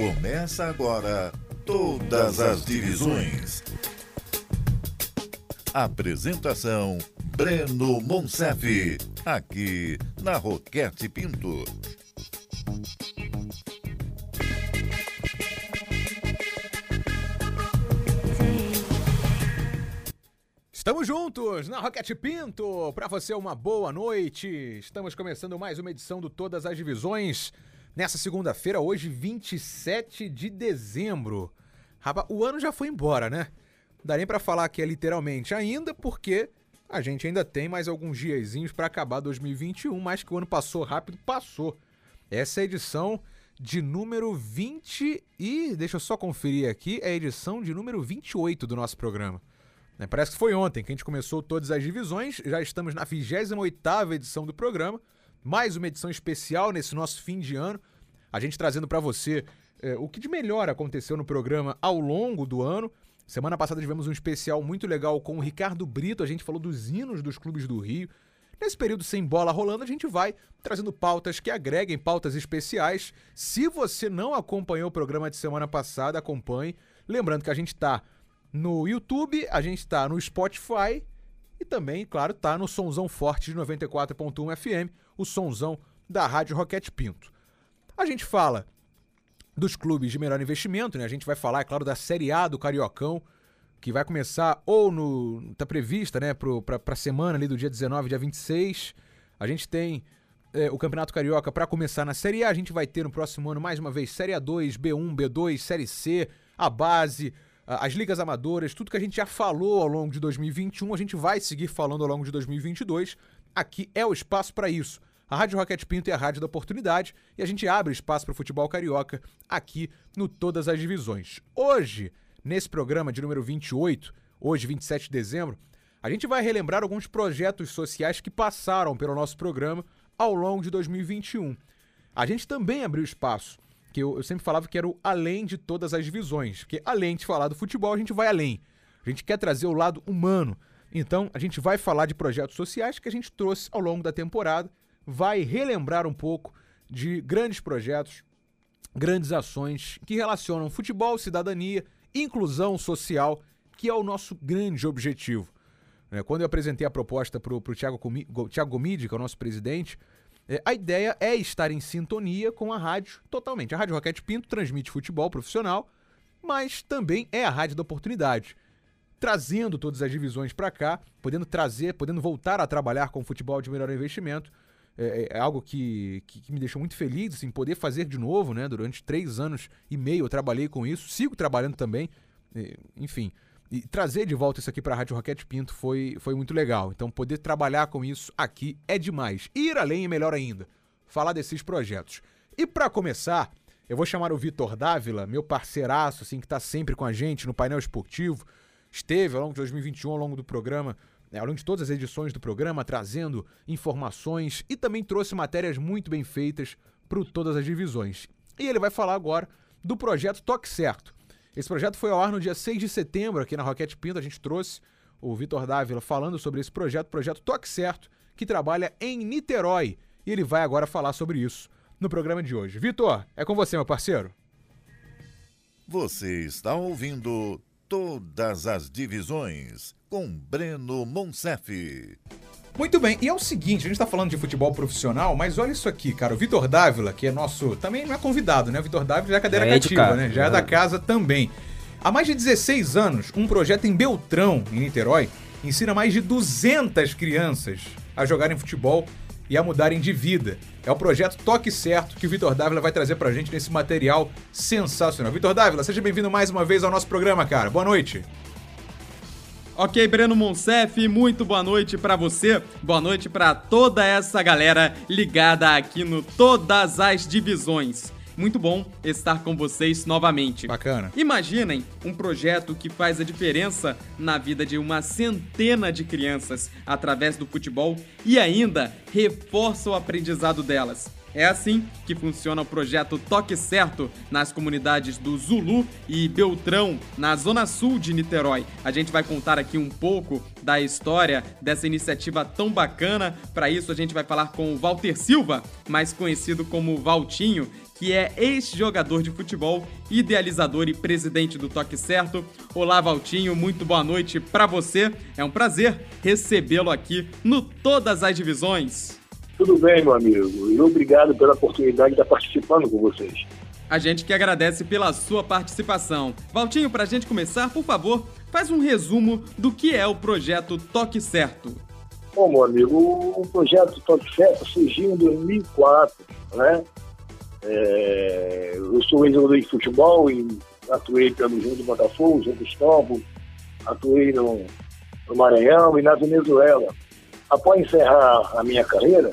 Começa agora Todas as Divisões. Apresentação Breno Monsef, aqui na Roquete Pinto. Estamos juntos na Roquete Pinto. Para você uma boa noite. Estamos começando mais uma edição do Todas as Divisões. Nessa segunda-feira, hoje, 27 de dezembro. Rapaz, o ano já foi embora, né? Não dá nem pra falar que é literalmente ainda, porque a gente ainda tem mais alguns diazinhos para acabar 2021, mas que o ano passou rápido, passou. Essa é a edição de número 20 e, deixa eu só conferir aqui, é a edição de número 28 do nosso programa. Né, parece que foi ontem que a gente começou todas as divisões, já estamos na 28ª edição do programa, mais uma edição especial nesse nosso fim de ano, a gente trazendo para você é, o que de melhor aconteceu no programa ao longo do ano. Semana passada tivemos um especial muito legal com o Ricardo Brito, a gente falou dos hinos dos clubes do Rio. Nesse período sem bola rolando, a gente vai trazendo pautas que agreguem pautas especiais. Se você não acompanhou o programa de semana passada, acompanhe. Lembrando que a gente está no YouTube, a gente está no Spotify e também, claro, tá no Sonzão Forte de 94.1 FM, o sonzão da Rádio Roquete Pinto. A gente fala dos clubes de melhor investimento, né? A gente vai falar, é claro, da Série A do Cariocão, que vai começar ou no. tá prevista, né, pra semana ali do dia 19, dia 26. A gente tem é, o Campeonato Carioca para começar na Série A. A gente vai ter no próximo ano, mais uma vez, Série A2, B1, B2, Série C, a base, as ligas amadoras, tudo que a gente já falou ao longo de 2021, a gente vai seguir falando ao longo de 2022. Aqui é o espaço para isso. A Rádio Rocket Pinto é a rádio da oportunidade e a gente abre espaço para o futebol carioca aqui no Todas as Divisões. Hoje, nesse programa de número 28, hoje 27 de dezembro, a gente vai relembrar alguns projetos sociais que passaram pelo nosso programa ao longo de 2021. A gente também abriu espaço que eu, eu, sempre falava que era o além de todas as divisões, porque além de falar do futebol, a gente vai além. A gente quer trazer o lado humano. Então, a gente vai falar de projetos sociais que a gente trouxe ao longo da temporada, vai relembrar um pouco de grandes projetos, grandes ações que relacionam futebol, cidadania, inclusão social, que é o nosso grande objetivo. É, quando eu apresentei a proposta para o Thiago Gomide, que é o nosso presidente, a ideia é estar em sintonia com a rádio totalmente. A Rádio Roquete Pinto transmite futebol profissional, mas também é a rádio da oportunidade. Trazendo todas as divisões para cá, podendo trazer, podendo voltar a trabalhar com futebol de melhor investimento, é, é, é algo que, que, que, me deixou muito feliz, assim, poder fazer de novo, né? Durante três anos e meio eu trabalhei com isso, sigo trabalhando também, enfim. E trazer de volta isso aqui para a Rádio Roquete Pinto foi, foi muito legal. Então, poder trabalhar com isso aqui é demais. Ir além é melhor ainda. Falar desses projetos. E para começar, eu vou chamar o Vitor Dávila, meu parceiraço, assim, que está sempre com a gente no painel esportivo. Esteve ao longo de 2021, ao longo do programa, né, ao longo de todas as edições do programa, trazendo informações e também trouxe matérias muito bem feitas para todas as divisões. E ele vai falar agora do projeto Toque Certo esse projeto foi ao ar no dia 6 de setembro, aqui na Roquete Pinto. A gente trouxe o Vitor Dávila falando sobre esse projeto, projeto Toque Certo, que trabalha em Niterói. E ele vai agora falar sobre isso no programa de hoje. Vitor, é com você, meu parceiro. Você está ouvindo Todas as Divisões com Breno Monsef. Muito bem, e é o seguinte, a gente tá falando de futebol profissional, mas olha isso aqui, cara. O Vitor Dávila, que é nosso. Também não é convidado, né? O Vitor Dávila já é cadeira é cativa, né? Já é da casa também. Há mais de 16 anos, um projeto em Beltrão, em Niterói, ensina mais de 200 crianças a jogarem futebol e a mudarem de vida. É o projeto Toque Certo que o Vitor Dávila vai trazer pra gente nesse material sensacional. Vitor Dávila, seja bem-vindo mais uma vez ao nosso programa, cara. Boa noite. Ok, Breno Monsef, muito boa noite para você. Boa noite para toda essa galera ligada aqui no Todas as Divisões. Muito bom estar com vocês novamente. Bacana. Imaginem um projeto que faz a diferença na vida de uma centena de crianças através do futebol e ainda reforça o aprendizado delas. É assim que funciona o projeto Toque Certo nas comunidades do Zulu e Beltrão, na zona sul de Niterói. A gente vai contar aqui um pouco da história dessa iniciativa tão bacana. Para isso, a gente vai falar com o Walter Silva, mais conhecido como Valtinho, que é ex-jogador de futebol, idealizador e presidente do Toque Certo. Olá, Valtinho, muito boa noite para você. É um prazer recebê-lo aqui no Todas as Divisões. Tudo bem, meu amigo, e obrigado pela oportunidade de estar participando com vocês. A gente que agradece pela sua participação. Valtinho, para a gente começar, por favor, faz um resumo do que é o projeto Toque Certo. Bom, meu amigo, o projeto Toque Certo surgiu em 2004, né? É, eu sou ex-jogador de futebol e atuei pelo Junto do Botafogo, Junto Estombo, atuei no, no Maranhão e na Venezuela. Após encerrar a minha carreira,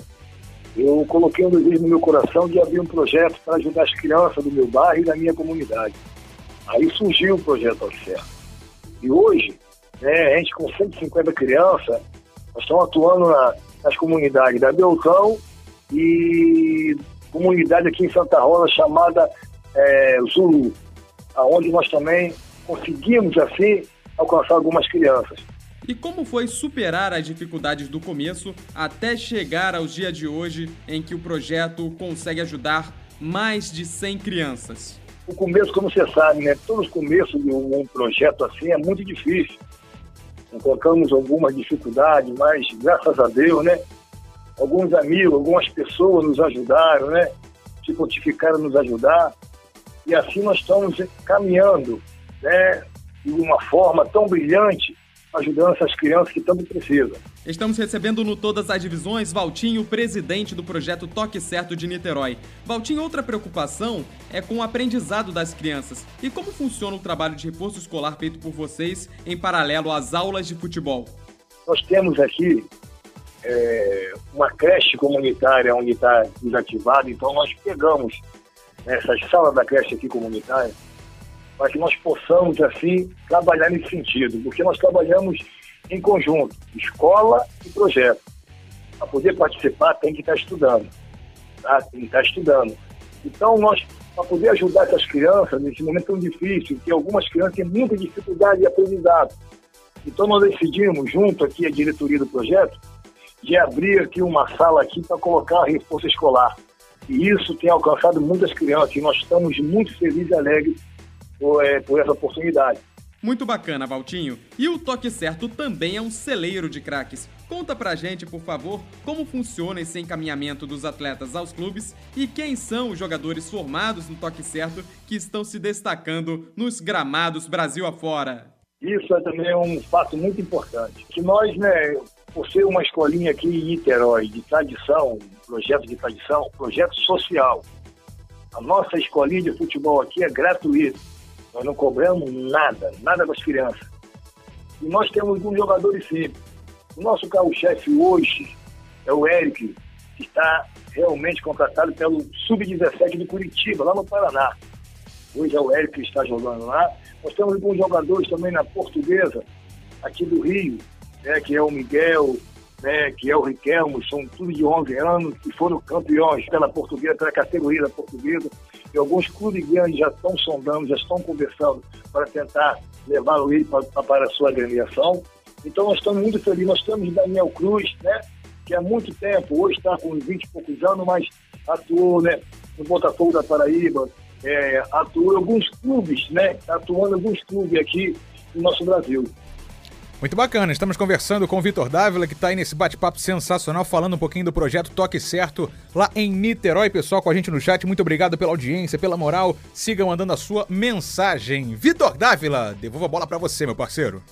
eu coloquei um desejo no meu coração de abrir um projeto para ajudar as crianças do meu bairro e da minha comunidade. Aí surgiu o projeto Oxer. E hoje, né, a gente com 150 crianças, nós estamos atuando na, nas comunidades da Beltrão e comunidade aqui em Santa Rosa chamada é, Zulu, aonde nós também conseguimos, assim, alcançar algumas crianças. E como foi superar as dificuldades do começo até chegar aos dias de hoje em que o projeto consegue ajudar mais de 100 crianças? O começo, como você sabe, né? Todos os começos de um projeto assim é muito difícil. Encontramos algumas dificuldades, mas graças a Deus, né? Alguns amigos, algumas pessoas nos ajudaram, né? Se pontificaram nos ajudar. E assim nós estamos caminhando, né? De uma forma tão brilhante ajudando essas crianças que tanto precisam. Estamos recebendo no Todas as Divisões Valtinho, presidente do projeto Toque Certo de Niterói. Valtinho, outra preocupação é com o aprendizado das crianças. E como funciona o trabalho de reforço escolar feito por vocês em paralelo às aulas de futebol? Nós temos aqui é, uma creche comunitária onde está desativada, então nós pegamos essas salas da creche aqui comunitária para que nós possamos, assim, trabalhar nesse sentido, porque nós trabalhamos em conjunto, escola e projeto. Para poder participar, tem que estar estudando, tá? tem que estar estudando. Então, nós, para poder ajudar essas crianças nesse momento tão difícil, que algumas crianças têm muita dificuldade de aprendizado. Então, nós decidimos, junto aqui a diretoria do projeto, de abrir aqui uma sala aqui para colocar reforço escolar. E isso tem alcançado muitas crianças e nós estamos muito felizes e alegres por, é, por essa oportunidade. Muito bacana, Valtinho. E o Toque Certo também é um celeiro de craques. Conta pra gente, por favor, como funciona esse encaminhamento dos atletas aos clubes e quem são os jogadores formados no Toque Certo que estão se destacando nos gramados Brasil afora. Isso é também um fato muito importante. Que nós, né, por ser uma escolinha aqui em Niterói, de tradição, projeto de tradição, projeto social, a nossa escolinha de futebol aqui é gratuita nós não cobramos nada, nada das crianças. E nós temos um jogador simples. O nosso carro-chefe hoje é o Eric, que está realmente contratado pelo Sub-17 de Curitiba, lá no Paraná. Hoje é o Eric que está jogando lá. Nós temos alguns jogadores também na portuguesa, aqui do Rio, né, que é o Miguel, né, que é o Riquelmo, são tudo de 11 anos, que foram campeões pela portuguesa, pela categoria da portuguesa. E alguns clubes grandes já estão sondando, já estão conversando para tentar levar o para, para a sua agremiação. Então nós estamos muito felizes. Nós temos Daniel Cruz, né, que há muito tempo, hoje está com 20 e poucos anos, mas atuou né, no Botafogo da Paraíba, é, atuou em alguns clubes, né, atuando em alguns clubes aqui no nosso Brasil. Muito bacana, estamos conversando com o Vitor Dávila, que está aí nesse bate-papo sensacional, falando um pouquinho do projeto Toque Certo lá em Niterói. Pessoal com a gente no chat, muito obrigado pela audiência, pela moral. Siga mandando a sua mensagem. Vitor Dávila, devolvo a bola para você, meu parceiro.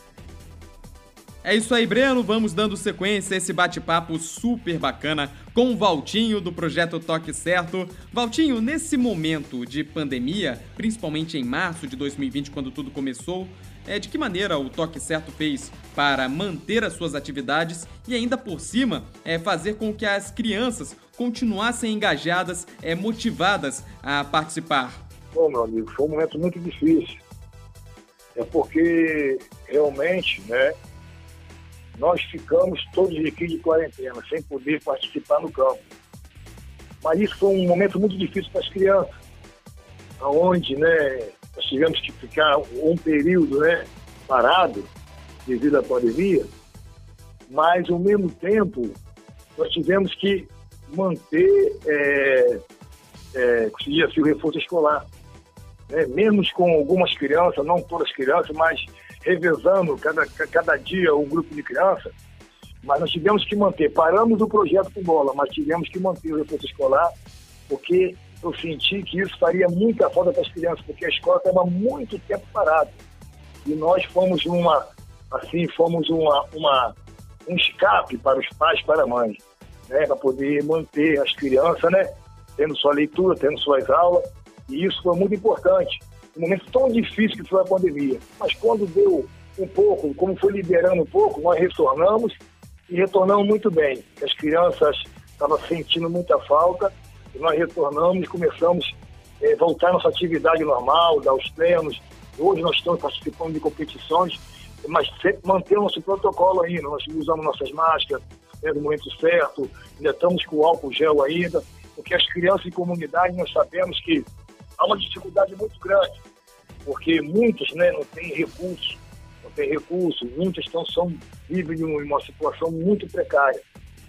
É isso aí, Breno. Vamos dando sequência a esse bate-papo super bacana com o Valtinho do projeto Toque Certo. Valtinho, nesse momento de pandemia, principalmente em março de 2020, quando tudo começou, é, de que maneira o Toque Certo fez para manter as suas atividades e ainda por cima é, fazer com que as crianças continuassem engajadas, é, motivadas a participar? Bom, meu amigo, foi um momento muito difícil. É porque realmente, né, nós ficamos todos aqui de quarentena, sem poder participar no campo. Mas isso foi um momento muito difícil para as crianças, onde né, nós tivemos que ficar um período né, parado devido à pandemia, mas ao mesmo tempo nós tivemos que manter é, é, assim, o reforço escolar. Né? Mesmo com algumas crianças, não todas as crianças, mas revezando cada, cada dia um grupo de crianças, mas nós tivemos que manter, paramos o projeto com bola, mas tivemos que manter o reforço escolar, porque eu senti que isso faria muita falta para as crianças, porque a escola estava muito tempo parada. E nós fomos uma, assim, fomos uma, uma, um escape para os pais, para a mãe, né, para poder manter as crianças, né, tendo sua leitura, tendo suas aulas, e isso foi muito importante. Um momento tão difícil que foi a pandemia. Mas quando deu um pouco, como foi liberando um pouco, nós retornamos e retornamos muito bem. As crianças estavam sentindo muita falta nós retornamos e começamos a eh, voltar à nossa atividade normal, dar os treinos. Hoje nós estamos participando de competições, mas sempre mantendo nosso protocolo ainda. Nós usamos nossas máscaras no momento certo, ainda estamos com álcool gel ainda, porque as crianças em comunidade nós sabemos que há uma dificuldade muito grande, porque muitas né, não têm recursos tem recursos, muitas estão, são, vivem em uma situação muito precária.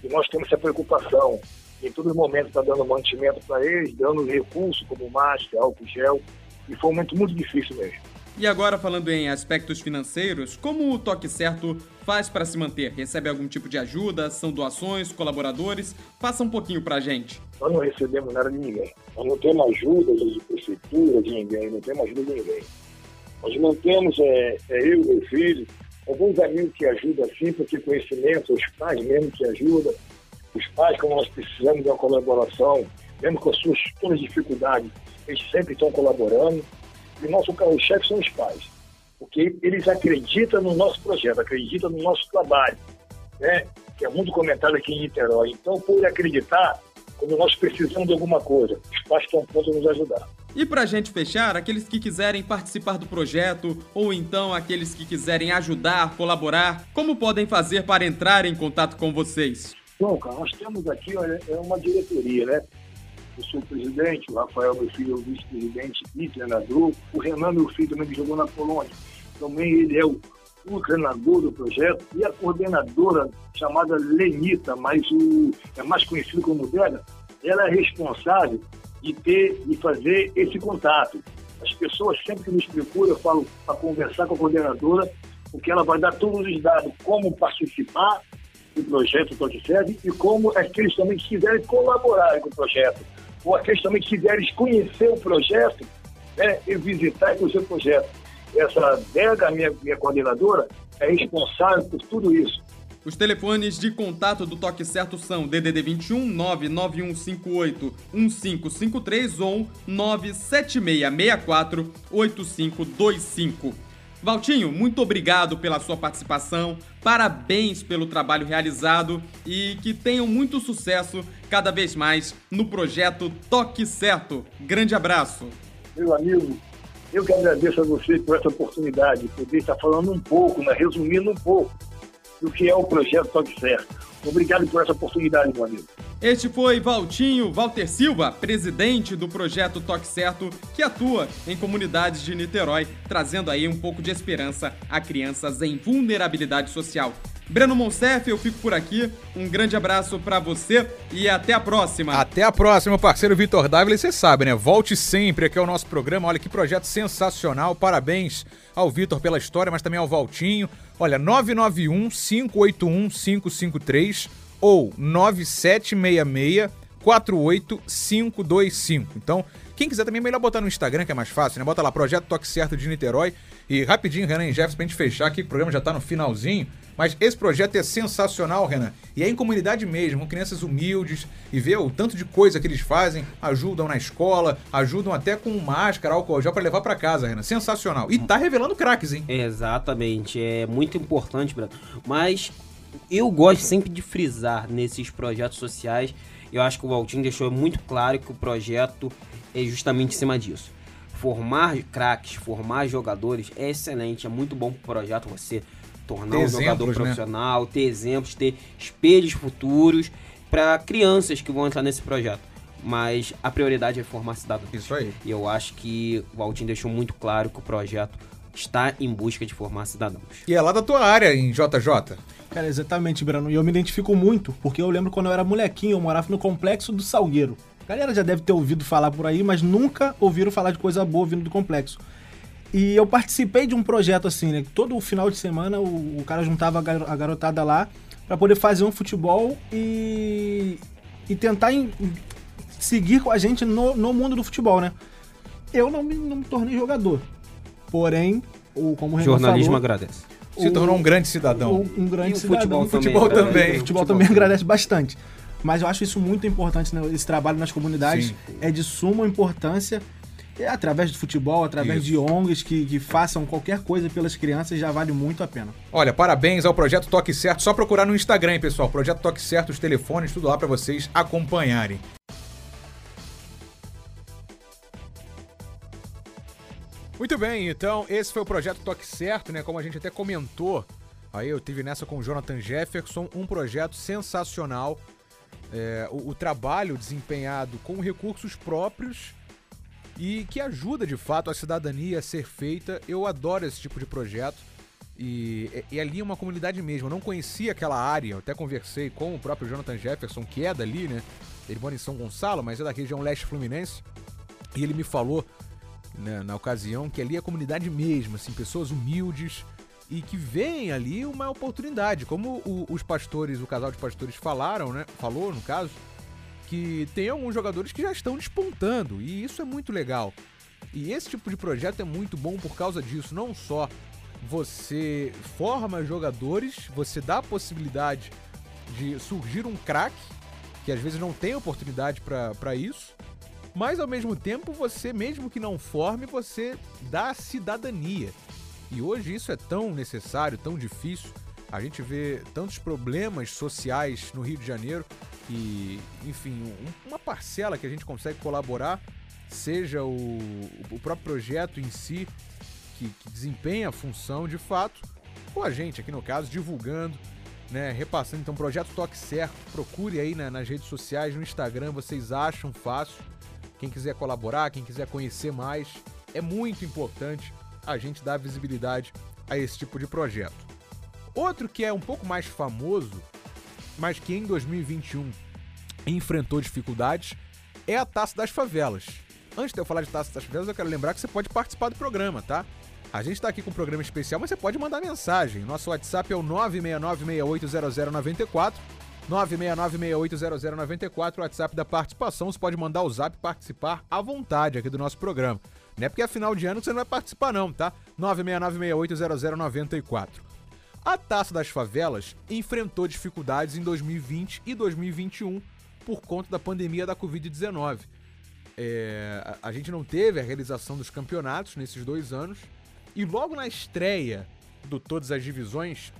E nós temos essa preocupação. Em todo momento está dando mantimento para eles, dando recursos como máscara, álcool gel. E foi um momento muito difícil mesmo. E agora, falando em aspectos financeiros, como o Toque Certo faz para se manter? Recebe algum tipo de ajuda? São doações, colaboradores? Passa um pouquinho para a gente. Nós não recebemos nada de ninguém. Nós não temos ajuda de prefeitura, de ninguém, não temos ajuda de ninguém. Nós mantemos, é, é, eu e meu filho, alguns amigos que ajudam assim, porque conhecimento, os pais mesmo que ajudam, os pais, como nós precisamos de uma colaboração, mesmo com as suas todas as dificuldades, eles sempre estão colaborando. E o nosso carro-chefe são os pais, porque eles acreditam no nosso projeto, acreditam no nosso trabalho, né? que é muito comentado aqui em Niterói. Então, por acreditar, quando nós precisamos de alguma coisa, os pais estão prontos a nos ajudar. E pra gente fechar, aqueles que quiserem participar do projeto ou então aqueles que quiserem ajudar, colaborar, como podem fazer para entrar em contato com vocês? Bom, cara, nós temos aqui olha, é uma diretoria, né? Eu sou o presidente, o Rafael, meu filho, é o vice-presidente e treinador. O Renan, meu filho, também jogou na Polônia. Também ele é o, o treinador do projeto. E a coordenadora, chamada Lenita, mas o, é mais conhecido como dela, ela é responsável de ter e fazer esse contato. As pessoas sempre que nos procuram, eu falo para conversar com a coordenadora, porque ela vai dar todos os dados, como participar do projeto Serve e como aqueles também que quiserem colaborar com o projeto, ou aqueles também que quiserem conhecer o projeto né, e visitar e conhecer o projeto. Essa Dega, minha, minha coordenadora, é responsável por tudo isso. Os telefones de contato do Toque Certo são DDD 21 99158 1553 ou 97664 8525. Valtinho, muito obrigado pela sua participação, parabéns pelo trabalho realizado e que tenham muito sucesso cada vez mais no projeto Toque Certo. Grande abraço. Meu amigo, eu que agradeço a você por essa oportunidade de poder estar falando um pouco, né, resumindo um pouco do que é o projeto Toque Certo. Obrigado por essa oportunidade, meu amigo. Este foi Valtinho Walter Silva, presidente do projeto Toque Certo, que atua em comunidades de Niterói, trazendo aí um pouco de esperança a crianças em vulnerabilidade social. Breno Monsef, eu fico por aqui. Um grande abraço para você e até a próxima. Até a próxima, parceiro Vitor Dávila. Você sabe, né? Volte sempre aqui ao nosso programa. Olha que projeto sensacional. Parabéns ao Vitor pela história, mas também ao Valtinho. Olha, 991 581 553 ou 9766 48525. Então, quem quiser também melhor botar no Instagram, que é mais fácil, né? Bota lá, Projeto Toque Certo de Niterói. E rapidinho, Renan e Jefferson, pra gente fechar aqui, que o programa já tá no finalzinho. Mas esse projeto é sensacional, Renan. E é em comunidade mesmo, com crianças humildes. E vê o tanto de coisa que eles fazem. Ajudam na escola, ajudam até com máscara, álcool gel para levar para casa, Renan. Sensacional. E tá revelando craques, hein? Exatamente. É muito importante, Bruno. Mas eu gosto sempre de frisar nesses projetos sociais. Eu acho que o Valtinho deixou muito claro que o projeto é justamente em cima disso. Formar craques, formar jogadores é excelente, é muito bom pro projeto você tornar ter um jogador né? profissional, né? ter exemplos, ter espelhos futuros para crianças que vão entrar nesse projeto. mas a prioridade é formar cidadãos. Isso aí. E eu acho que o Altim deixou muito claro que o projeto está em busca de formar cidadãos. E é lá da tua área, em JJ. Cara, exatamente, Brano. E eu me identifico muito, porque eu lembro quando eu era molequinho, eu morava no complexo do Salgueiro. A galera já deve ter ouvido falar por aí, mas nunca ouviram falar de coisa boa vindo do complexo. E eu participei de um projeto assim, né? Todo final de semana o, o cara juntava a gar- a garotada lá para poder fazer um futebol e, e tentar em- seguir com a gente no, no mundo do futebol, né? Eu não me, não me tornei jogador. Porém, o, como o O Renan jornalismo falou, agradece. Se o- tornou um grande cidadão. um, um grande E cidadão. futebol O também, futebol cara. também. o futebol também agradece bastante. Mas eu acho isso muito importante, né? Esse trabalho nas comunidades Sim. é de suma importância. E através do futebol, através Isso. de ONGs que, que façam qualquer coisa pelas crianças, já vale muito a pena. Olha, parabéns ao Projeto Toque Certo. Só procurar no Instagram, hein, pessoal. Projeto Toque Certo, os telefones, tudo lá pra vocês acompanharem. Muito bem, então esse foi o Projeto Toque Certo, né? Como a gente até comentou, aí eu tive nessa com o Jonathan Jefferson, um projeto sensacional. É, o, o trabalho desempenhado com recursos próprios e que ajuda de fato a cidadania a ser feita. Eu adoro esse tipo de projeto. E, e ali é uma comunidade mesmo. Eu não conhecia aquela área. Eu até conversei com o próprio Jonathan Jefferson, que é dali, né? Ele mora em São Gonçalo, mas é da região leste fluminense. E ele me falou né, na ocasião que ali é a comunidade mesmo, assim, pessoas humildes e que veem ali uma oportunidade. Como o- os pastores, o casal de pastores falaram, né? Falou, no caso, que tem alguns jogadores que já estão despontando e isso é muito legal. E esse tipo de projeto é muito bom por causa disso, não só você forma jogadores, você dá a possibilidade de surgir um craque, que às vezes não tem oportunidade para isso, mas ao mesmo tempo você, mesmo que não forme, você dá cidadania. E hoje isso é tão necessário, tão difícil. A gente vê tantos problemas sociais no Rio de Janeiro e, enfim, um- uma parcela que a gente consegue colaborar, seja o, o próprio projeto em si, que, que desempenha a função de fato, ou a gente aqui no caso, divulgando, né, repassando. Então, projeto Toque Certo, procure aí na- nas redes sociais, no Instagram, vocês acham fácil. Quem quiser colaborar, quem quiser conhecer mais, é muito importante a gente dar visibilidade a esse tipo de projeto. Outro que é um pouco mais famoso, mas que em 2021 enfrentou dificuldades, é a Taça das Favelas. Antes de eu falar de Taça das Favelas, eu quero lembrar que você pode participar do programa, tá? A gente tá aqui com um programa especial, mas você pode mandar mensagem. Nosso WhatsApp é o 969680094. 969680094, o WhatsApp da participação. Você pode mandar o zap participar à vontade aqui do nosso programa. Não é porque é final de ano que você não vai participar, não, tá? 969680094. A Taça das Favelas enfrentou dificuldades em 2020 e 2021 por conta da pandemia da Covid-19. É, a gente não teve a realização dos campeonatos nesses dois anos. E logo na estreia do Todas as Divisões,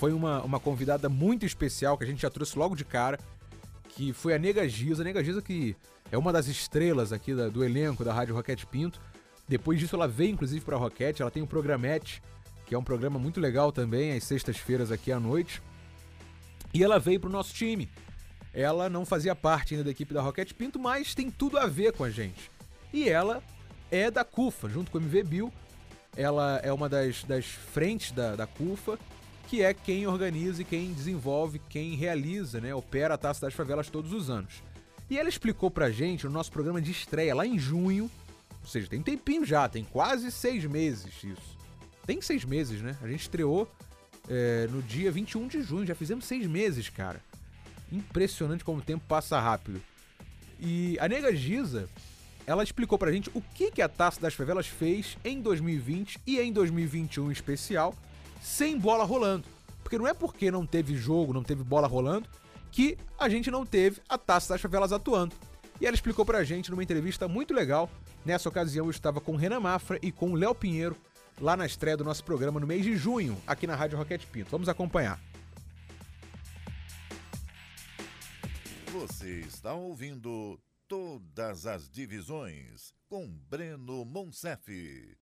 foi uma, uma convidada muito especial que a gente já trouxe logo de cara, que foi a Nega Giza. A Nega Giza que é uma das estrelas aqui da- do elenco da Rádio Roquete Pinto. Depois disso ela veio inclusive para a Roquete, ela tem o Programete, que é um programa muito legal também, às sextas-feiras aqui à noite. E ela veio pro nosso time. Ela não fazia parte ainda da equipe da Roquete Pinto, mas tem tudo a ver com a gente. E ela é da CUFA, junto com o MV Bill. Ela é uma das, das frentes da, da CUFA, que é quem organiza e quem desenvolve, quem realiza, né? Opera a Taça das Favelas todos os anos. E ela explicou pra gente no nosso programa de estreia, lá em junho, ou seja, tem tempinho já, tem quase seis meses isso. Tem seis meses, né? A gente estreou é, no dia 21 de junho, já fizemos seis meses, cara. Impressionante como o tempo passa rápido. E a Nega Giza, ela explicou pra gente o que, que a Taça das Favelas fez em 2020 e em 2021 em especial, sem bola rolando. Porque não é porque não teve jogo, não teve bola rolando, que a gente não teve a Taça das Favelas atuando. E ela explicou pra gente numa entrevista muito legal. Nessa ocasião eu estava com Renan Mafra e com Léo Pinheiro, lá na estreia do nosso programa no mês de junho, aqui na Rádio Roquete Pinto. Vamos acompanhar. Você está ouvindo Todas as Divisões com Breno Monsef.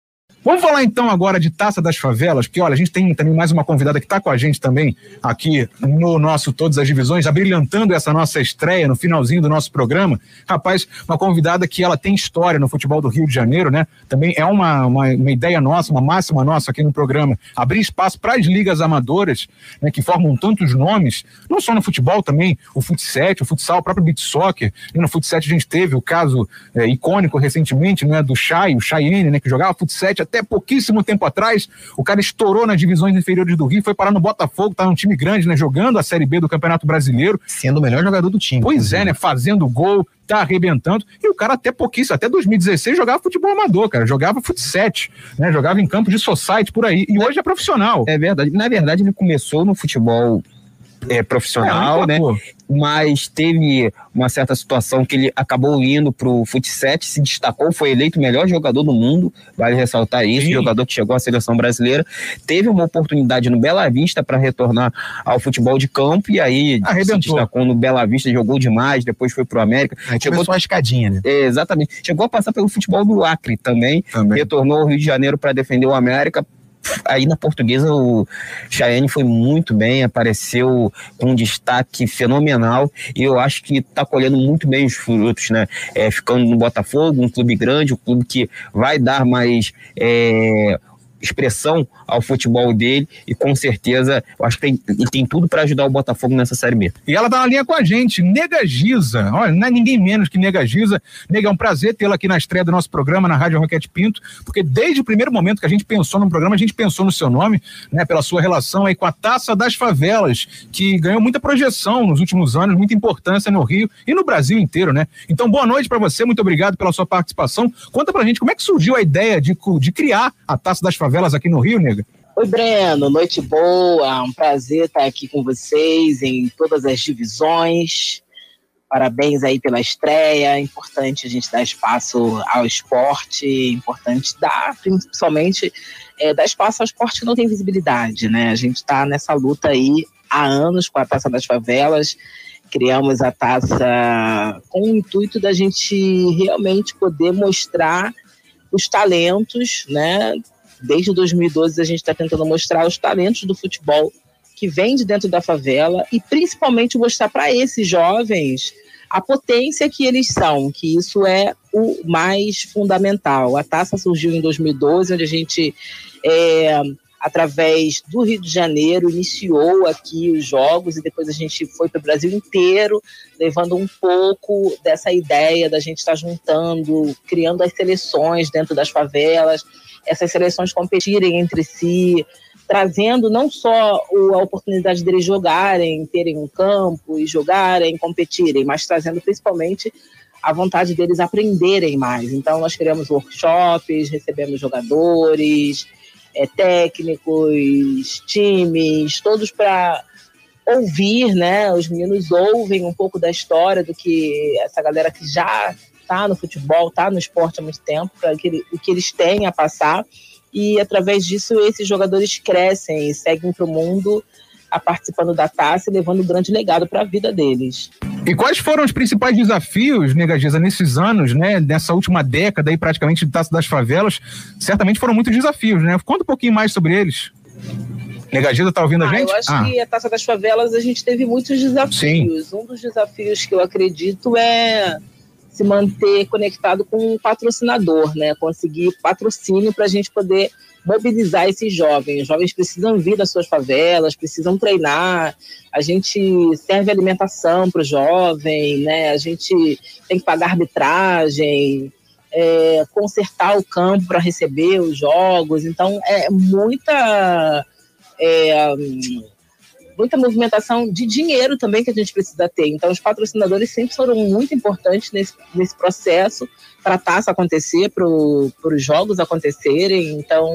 Vamos falar então agora de Taça das Favelas, porque olha, a gente tem também mais uma convidada que está com a gente também aqui no nosso Todas as Divisões, abrilhantando essa nossa estreia no finalzinho do nosso programa. Rapaz, uma convidada que ela tem história no futebol do Rio de Janeiro, né? Também é uma, uma, uma ideia nossa, uma máxima nossa aqui no programa, abrir espaço para as ligas amadoras, né, que formam tantos nomes, não só no futebol também, o futsal, o futsal, o próprio beat soccer. E no futsal a gente teve o caso é, icônico recentemente, né, do Chay, o Chayenne, né, que jogava futsal até até pouquíssimo tempo atrás. O cara estourou nas divisões inferiores do Rio, foi parar no Botafogo, tá num time grande, né? Jogando a Série B do Campeonato Brasileiro. Sendo o melhor jogador do time. Pois é, né? Fazendo gol, tá arrebentando. E o cara até pouquíssimo, até 2016 jogava futebol amador, cara. Jogava futsal, né? Jogava em campos de society por aí. E hoje é profissional. É verdade. Na verdade, ele começou no futebol é, profissional, é, né? Mas teve uma certa situação que ele acabou indo pro futsal, se destacou, foi eleito o melhor jogador do mundo, vale ressaltar isso, Sim. jogador que chegou à seleção brasileira, teve uma oportunidade no Bela Vista para retornar ao futebol de campo e aí Arrebentou. se destacou no Bela Vista, jogou demais, depois foi pro América. Aí chegou a escadinha, né? É, exatamente. Chegou a passar pelo futebol do Acre também, também. retornou ao Rio de Janeiro para defender o América, aí na portuguesa o Chayenne foi muito bem, apareceu com um destaque fenomenal e eu acho que está colhendo muito bem os frutos, né? É, ficando no Botafogo, um clube grande, um clube que vai dar mais é, expressão ao futebol dele e com certeza eu acho que tem, tem tudo para ajudar o Botafogo nessa Série B. E ela tá na linha com a gente, Nega Giza. Olha, não é ninguém menos que Nega Giza. Nega, é um prazer tê-la aqui na estreia do nosso programa na Rádio Roquete Pinto, porque desde o primeiro momento que a gente pensou no programa, a gente pensou no seu nome, né, pela sua relação aí com a Taça das Favelas, que ganhou muita projeção nos últimos anos, muita importância no Rio e no Brasil inteiro, né? Então, boa noite para você, muito obrigado pela sua participação. Conta pra gente como é que surgiu a ideia de, de criar a Taça das Favelas favelas aqui no Rio, nega? Oi, Breno, noite boa, um prazer estar aqui com vocês em todas as divisões. Parabéns aí pela estreia. É importante a gente dar espaço ao esporte, é importante dar, principalmente, é, dar espaço ao esporte que não tem visibilidade, né? A gente está nessa luta aí há anos com a Taça das Favelas. Criamos a taça com o intuito da gente realmente poder mostrar os talentos, né, Desde 2012 a gente está tentando mostrar os talentos do futebol que vem de dentro da favela e principalmente mostrar para esses jovens a potência que eles são, que isso é o mais fundamental. A taça surgiu em 2012, onde a gente, é, através do Rio de Janeiro, iniciou aqui os jogos e depois a gente foi para o Brasil inteiro, levando um pouco dessa ideia da gente estar tá juntando, criando as seleções dentro das favelas essas seleções competirem entre si, trazendo não só a oportunidade deles jogarem, terem um campo e jogarem, competirem, mas trazendo principalmente a vontade deles aprenderem mais. Então, nós criamos workshops, recebemos jogadores, é, técnicos, times, todos para ouvir, né? Os meninos ouvem um pouco da história do que essa galera que já está no futebol, está no esporte há muito tempo, para o que eles têm a passar. E através disso, esses jogadores crescem e seguem para o mundo participando da taça e levando um grande legado para a vida deles. E quais foram os principais desafios, Negageza, nesses anos, né, nessa última década aí praticamente de Taça das Favelas? Certamente foram muitos desafios, né? Conta um pouquinho mais sobre eles. Negageza tá ouvindo ah, a gente? Eu acho ah. que a Taça das Favelas a gente teve muitos desafios. Sim. Um dos desafios que eu acredito é se manter conectado com um patrocinador, né? Conseguir patrocínio para a gente poder mobilizar esses jovens. Os jovens precisam vir das suas favelas, precisam treinar. A gente serve alimentação para o jovem, né? A gente tem que pagar arbitragem, é, consertar o campo para receber os jogos. Então é muita é, muita movimentação de dinheiro também que a gente precisa ter. Então, os patrocinadores sempre foram muito importantes nesse, nesse processo para a taça acontecer, para os jogos acontecerem. Então,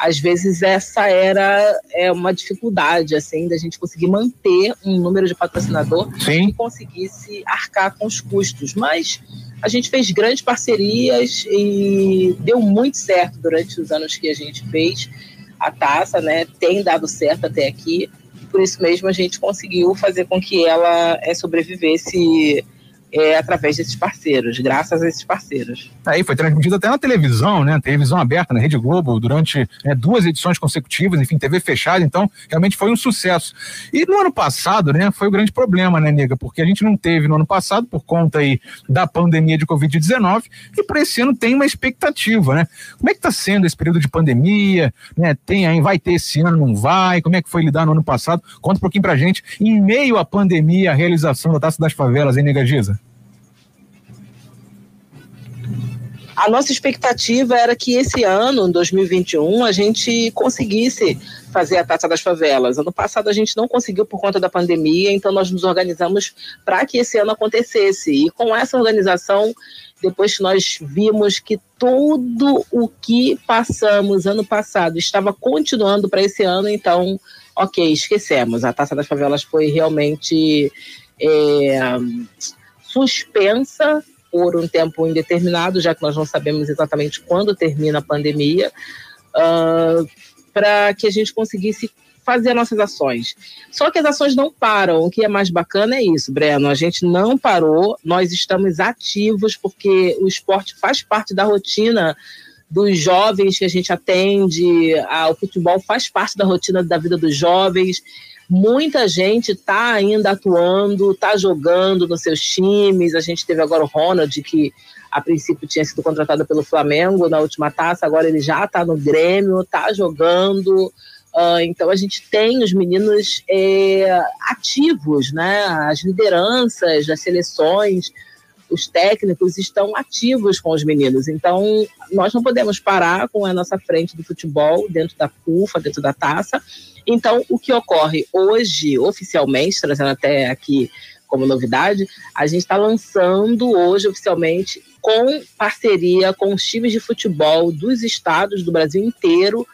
às vezes essa era é uma dificuldade assim da gente conseguir manter um número de patrocinador Sim. que conseguisse arcar com os custos, mas a gente fez grandes parcerias e deu muito certo durante os anos que a gente fez a taça, né? Tem dado certo até aqui por isso mesmo a gente conseguiu fazer com que ela é, sobrevivesse é, através desses parceiros, graças a esses parceiros. Aí foi transmitido até na televisão, né? Televisão aberta na Rede Globo durante né, duas edições consecutivas, enfim, TV fechada, então realmente foi um sucesso. E no ano passado, né, foi o grande problema, né, nega? Porque a gente não teve no ano passado por conta aí da pandemia de Covid-19 e por esse ano tem uma expectativa, né? Como é que tá sendo esse período de pandemia, né? Tem aí, vai ter esse ano, não vai? Como é que foi lidar no ano passado? Conta um pouquinho pra gente, em meio à pandemia, a realização da Taça das Favelas, hein, nega Giza? A nossa expectativa era que esse ano, 2021, a gente conseguisse fazer a Taça das Favelas. Ano passado a gente não conseguiu por conta da pandemia, então nós nos organizamos para que esse ano acontecesse. E com essa organização, depois que nós vimos que tudo o que passamos ano passado estava continuando para esse ano, então, ok, esquecemos. A Taça das Favelas foi realmente é, suspensa por um tempo indeterminado, já que nós não sabemos exatamente quando termina a pandemia, uh, para que a gente conseguisse fazer nossas ações. Só que as ações não param. O que é mais bacana é isso, Breno. A gente não parou, nós estamos ativos porque o esporte faz parte da rotina dos jovens que a gente atende, ah, o futebol faz parte da rotina da vida dos jovens. Muita gente está ainda atuando, está jogando nos seus times. A gente teve agora o Ronald, que a princípio tinha sido contratado pelo Flamengo na última taça, agora ele já está no Grêmio, está jogando. Uh, então a gente tem os meninos é, ativos, né? As lideranças das seleções, os técnicos estão ativos com os meninos. Então nós não podemos parar com a nossa frente do futebol dentro da CUFA, dentro da taça. Então, o que ocorre hoje, oficialmente, trazendo até aqui como novidade, a gente está lançando hoje oficialmente com parceria com os times de futebol dos estados do Brasil inteiro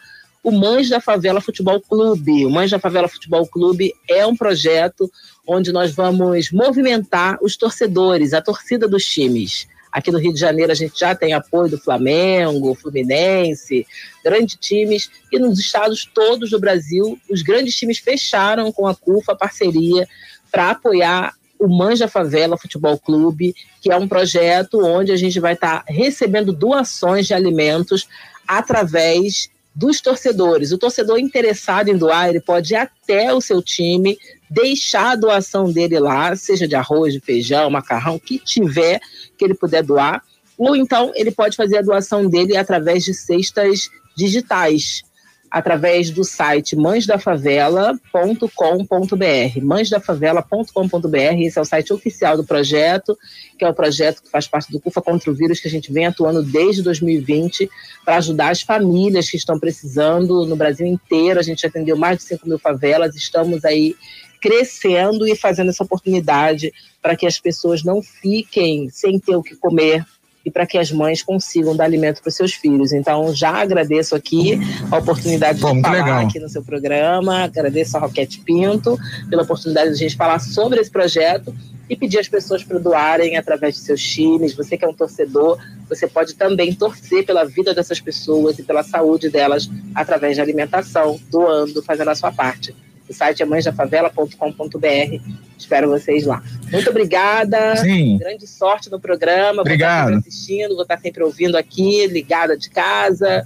o Mães da Favela Futebol Clube. O Mães da Favela Futebol Clube é um projeto onde nós vamos movimentar os torcedores, a torcida dos times. Aqui no Rio de Janeiro a gente já tem apoio do Flamengo, Fluminense, grandes times. E nos estados todos do Brasil, os grandes times fecharam com a CUFA parceria para apoiar o Manja Favela Futebol Clube, que é um projeto onde a gente vai estar tá recebendo doações de alimentos através dos torcedores. O torcedor interessado em doar, ele pode ir até o seu time, deixar a doação dele lá, seja de arroz, de feijão, macarrão, que tiver que ele puder doar, ou então ele pode fazer a doação dele através de cestas digitais, através do site mãesdafavela.com.br, mãesdafavela.com.br, esse é o site oficial do projeto, que é o projeto que faz parte do CUFA contra o vírus, que a gente vem atuando desde 2020 para ajudar as famílias que estão precisando. No Brasil inteiro, a gente atendeu mais de 5 mil favelas, estamos aí crescendo e fazendo essa oportunidade para que as pessoas não fiquem sem ter o que comer e para que as mães consigam dar alimento para os seus filhos. Então, já agradeço aqui a oportunidade Pô, de falar legal. aqui no seu programa, agradeço a Roquete Pinto pela oportunidade de a gente falar sobre esse projeto e pedir às pessoas para doarem através de seus times. Você que é um torcedor, você pode também torcer pela vida dessas pessoas e pela saúde delas através de alimentação, doando, fazendo a sua parte. O site é mãesdafavela.com.br. Espero vocês lá. Muito obrigada. Sim. Grande sorte no programa. Obrigado. Vou estar assistindo, vou estar sempre ouvindo aqui, ligada de casa.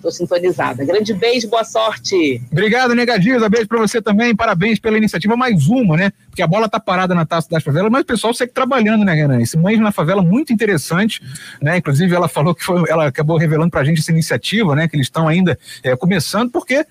Estou sintonizada. Grande beijo, boa sorte. Obrigado, Negativa. Beijo para você também. Parabéns pela iniciativa. Mais uma, né? Porque a bola tá parada na taça das favelas, mas o pessoal segue trabalhando, né, Renan? Esse Mães na Favela muito interessante, né? Inclusive, ela falou que foi, ela acabou revelando para a gente essa iniciativa, né? Que eles estão ainda é, começando, porque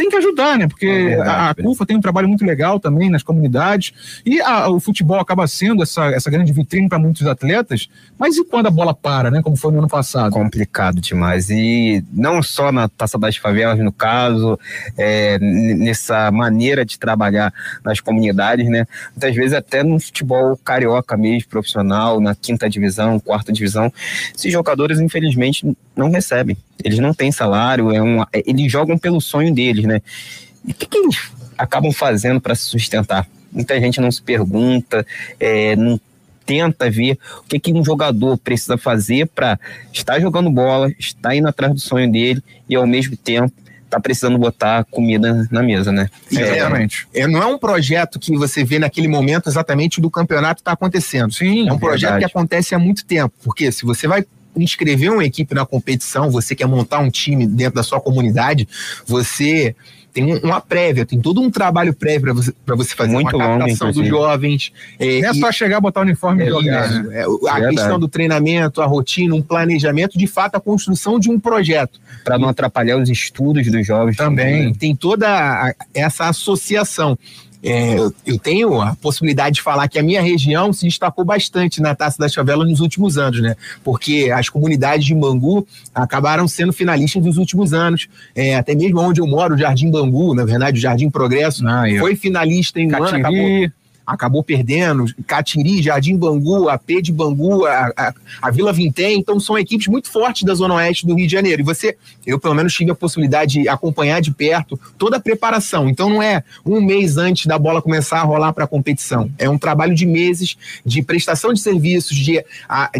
tem que ajudar, né? Porque é a, a CUFA tem um trabalho muito legal também nas comunidades e a, o futebol acaba sendo essa, essa grande vitrine para muitos atletas. Mas e quando a bola para, né? Como foi no ano passado? Complicado demais. E não só na Taça das Favelas, no caso, é, nessa maneira de trabalhar nas comunidades, né? Muitas vezes até no futebol carioca mesmo, profissional, na quinta divisão, quarta divisão, esses jogadores, infelizmente, não recebem. Eles não têm salário, é um, é, eles jogam pelo sonho deles, né? E o que, que eles acabam fazendo para se sustentar? Muita gente não se pergunta, é, não tenta ver o que, que um jogador precisa fazer para estar jogando bola, estar indo atrás do sonho dele e ao mesmo tempo tá precisando botar comida na mesa, né? Exatamente. É, não é um projeto que você vê naquele momento exatamente do campeonato está acontecendo. Sim, é um projeto verdade. que acontece há muito tempo. Porque se você vai inscrever uma equipe na competição, você quer montar um time dentro da sua comunidade, você tem um- uma prévia, tem todo um trabalho prévio para você, pra você fazer Muito uma longo, captação dos inclusive. jovens. é, Não é e- só chegar, botar o uniforme e é, jogar. isso, né? é, a Verdade. questão do treinamento, a rotina, um planejamento, de fato, a construção de um projeto. Para não atrapalhar os estudos dos jovens Também. Tem toda a- essa associação. É, eu- tenho a possibilidade de falar que a minha região se destacou bastante na Taça das Favelas nos últimos anos, né? Porque as comunidades de Bangu acabaram sendo finalistas nos últimos anos. É, até mesmo onde eu moro, o Jardim Bangu, na verdade, o Jardim Progresso, Ah, eu. foi finalista em um ano, acabou, acabou perdendo. Catiri, Jardim Bangu, AP de Bangu, a, a, a Vila Vintém. Então, são equipes muito fortes da Zona Oeste do Rio de Janeiro. E você, eu pelo menos tive a possibilidade de acompanhar de perto toda a preparação. Então, não é um mês antes da bola começar a rolar para a competição. É um trabalho de meses de prestação de serviços, de,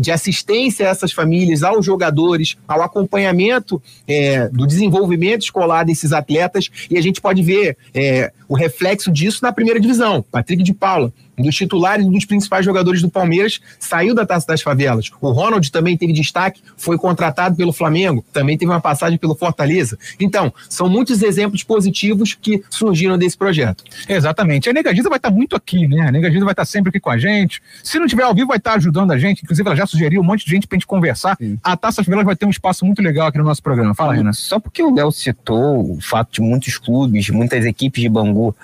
de assistência a essas famílias, aos jogadores, ao acompanhamento é, do desenvolvimento escolar desses atletas. E a gente pode ver é, o reflexo disso na primeira divisão. Patrick de fala. Um dos titulares e um dos principais jogadores do Palmeiras, saiu da Taça das Favelas. O Ronald também teve destaque, foi contratado pelo Flamengo, também teve uma passagem pelo Fortaleza. Então, são muitos exemplos positivos que surgiram desse projeto. Exatamente. A Nega Giza vai estar muito aqui, né? A Nega Giza vai estar sempre aqui com a gente. Se não tiver ao vivo, vai estar ajudando a gente. Inclusive, ela já sugeriu um monte de gente pra gente conversar. A Taça das Favelas vai ter um espaço muito legal aqui no nosso programa. Fala, Renan. Só porque o Léo citou o fato de muitos clubes, muitas equipes de Bangu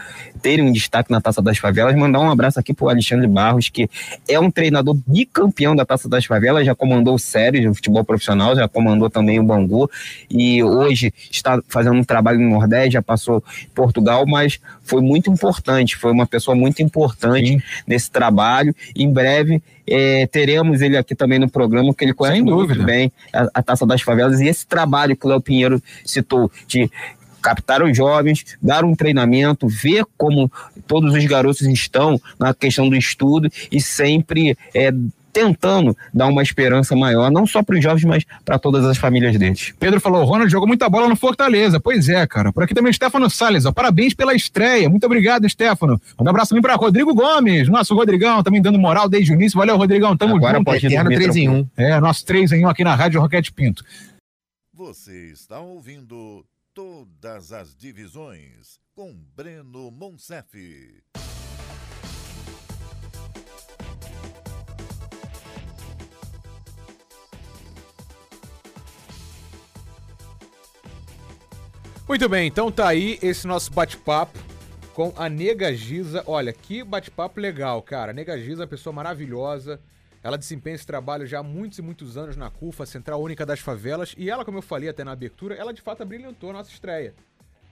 terem um destaque na Taça das Favelas, mandar um abraço aqui pro Alexandre Barros, que é um treinador bicampeão da Taça das Favelas, já comandou o Séries no futebol profissional, já comandou também o Bangu, e hoje está fazendo um trabalho no Nordeste, já passou em Portugal, mas foi muito importante, foi uma pessoa muito importante nesse trabalho. Em breve eh, teremos ele aqui também no programa, porque ele conhece muito bem a, a Taça das Favelas e esse trabalho que o Léo Pinheiro citou de captar os jovens, dar um treinamento, ver como todos os garotos estão na questão do estudo e sempre é, tentando dar uma esperança maior, não só para os jovens, mas para todas as famílias deles. Pedro falou, o Ronald jogou muita bola no Fortaleza. Pois é, cara. Por aqui também o Stefano Salles, ó. Parabéns pela estreia. Muito obrigado, Stefano. Um abraço também para Rodrigo Gomes, nosso Rodrigão, também dando moral desde o início. Valeu, Rodrigão. Tamo Agora junto. pode Eterno dormir 3 em 1. É, nosso 3 em 1 aqui na Rádio Roquete Pinto. Você está ouvindo Todas as Divisões com Breno Monsef. Muito bem, então tá aí esse nosso bate-papo com a Nega Giza. Olha, que bate-papo legal, cara. A Nega Giza é uma pessoa maravilhosa. Ela desempenha esse trabalho já há muitos e muitos anos na CUFA, Central Única das Favelas. E ela, como eu falei até na abertura, ela de fato abrilhantou a nossa estreia.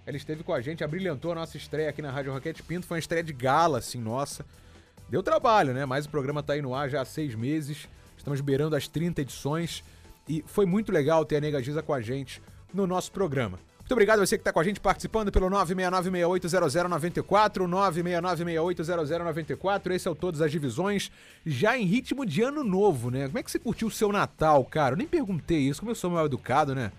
Ela esteve com a gente, abrilhantou a nossa estreia aqui na Rádio Roquete Pinto. Foi uma estreia de gala, assim, nossa. Deu trabalho, né? Mas o programa tá aí no ar já há seis meses. Estamos beirando as 30 edições. E foi muito legal ter a Nega Giza com a gente no nosso programa. Muito obrigado a você que está com a gente participando pelo 969680094, 969680094. Esse é o Todas as Divisões, já em ritmo de ano novo, né? Como é que você curtiu o seu Natal, cara? Eu nem perguntei isso, como eu sou mal educado, né?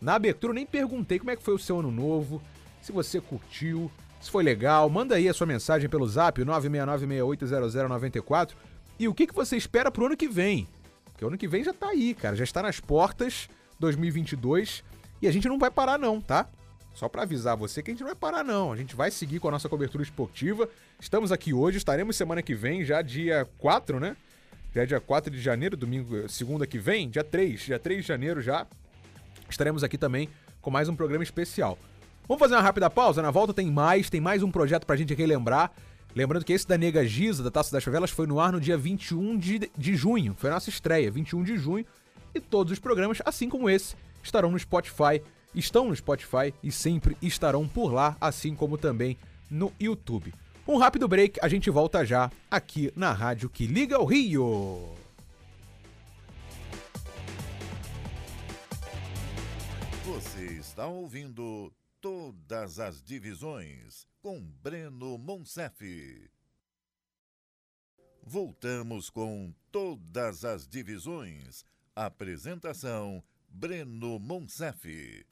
Na abertura eu nem perguntei como é que foi o seu ano novo, se você curtiu, se foi legal. Manda aí a sua mensagem pelo zap, o 969680094. E o que, que você espera pro ano que vem? Porque o ano que vem já tá aí, cara. Já está nas portas, 2022. E a gente não vai parar, não, tá? Só pra avisar você que a gente não vai parar, não. A gente vai seguir com a nossa cobertura esportiva. Estamos aqui hoje, estaremos semana que vem, já dia 4, né? Já dia 4 de janeiro, domingo, segunda que vem, dia 3, dia 3 de janeiro já. Estaremos aqui também com mais um programa especial. Vamos fazer uma rápida pausa? Na volta tem mais, tem mais um projeto pra gente aqui lembrar. Lembrando que esse da Nega Giza, da Taça das Favelas, foi no ar no dia 21 de, de junho. Foi a nossa estreia, 21 de junho. E todos os programas, assim como esse, estarão no Spotify, estão no Spotify e sempre estarão por lá, assim como também no YouTube. Um rápido break, a gente volta já aqui na rádio que liga o Rio. Você está ouvindo Todas as Divisões com Breno Monsef. Voltamos com Todas as Divisões. Apresentação Breno Monsef.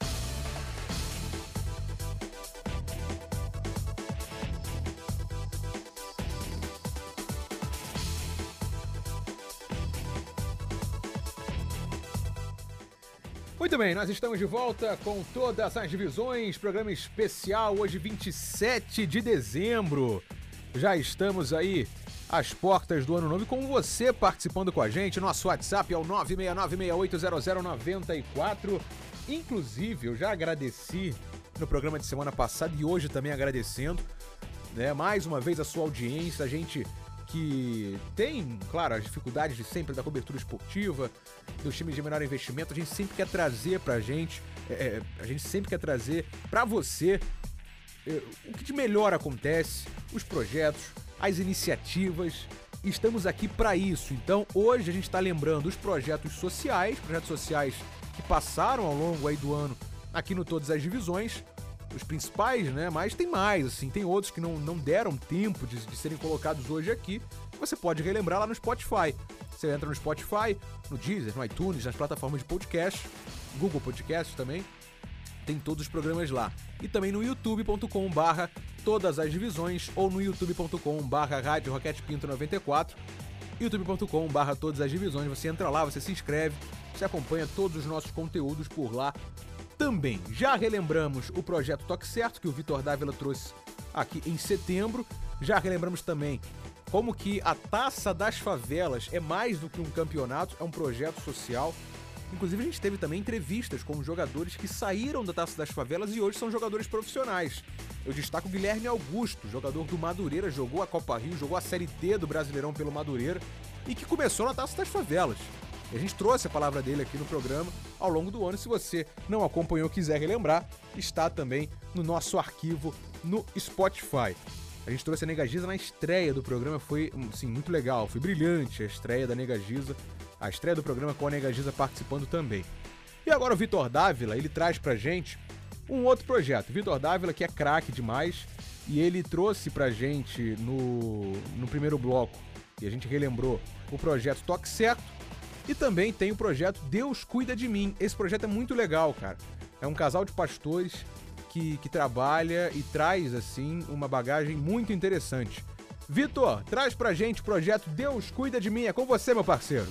Muito bem, nós estamos de volta com todas as divisões, programa especial hoje 27 de dezembro. Já estamos aí às portas do ano novo com você participando com a gente. Nosso WhatsApp é o 969680094. Inclusive, eu já agradeci no programa de semana passada e hoje também agradecendo, né, mais uma vez a sua audiência, a gente que tem, claro, as dificuldades de sempre da cobertura esportiva, dos times de menor investimento, a gente sempre quer trazer pra gente, é, é a gente sempre quer trazer pra você o que de melhor acontece, os projetos, as iniciativas. Estamos aqui para isso. Então, hoje a gente está lembrando os projetos sociais, projetos sociais que passaram ao longo aí do ano aqui no Todas as Divisões, os principais, né? Mas tem mais, assim, tem outros que não, não deram tempo de, de serem colocados hoje aqui. Você pode relembrar lá no Spotify. Você entra no Spotify, no Deezer, no iTunes, nas plataformas de podcast, Google Podcast também. Tem todos os programas lá. E também no youtube.com barra todas as divisões ou no youtube.com barra Rádio Roquete Pinto 94 youtube.com barra todas as divisões. Você entra lá, você se inscreve, você acompanha todos os nossos conteúdos por lá também. Já relembramos o projeto Toque Certo, que o Vitor Dávila trouxe aqui em setembro. Já relembramos também como que a Taça das Favelas é mais do que um campeonato, é um projeto social. Inclusive, a gente teve também entrevistas com jogadores que saíram da Taça das Favelas e hoje são jogadores profissionais. Eu destaco o Guilherme Augusto, jogador do Madureira, jogou a Copa Rio, jogou a Série D do Brasileirão pelo Madureira e que começou na Taça das Favelas. E a gente trouxe a palavra dele aqui no programa ao longo do ano. Se você não acompanhou, quiser relembrar, está também no nosso arquivo no Spotify. A gente trouxe a Negagiza na estreia do programa, foi sim muito legal, foi brilhante a estreia da Negagiza, a estreia do programa com a Negagiza participando também. E agora o Vitor Dávila, ele traz pra gente um outro projeto. Vitor Dávila, que é craque demais, e ele trouxe pra gente no, no primeiro bloco, e a gente relembrou o projeto Toque Certo, e também tem o projeto Deus Cuida de Mim. Esse projeto é muito legal, cara. É um casal de pastores que, que trabalha e traz, assim, uma bagagem muito interessante. Vitor, traz pra gente o projeto Deus Cuida de Mim. É com você, meu parceiro.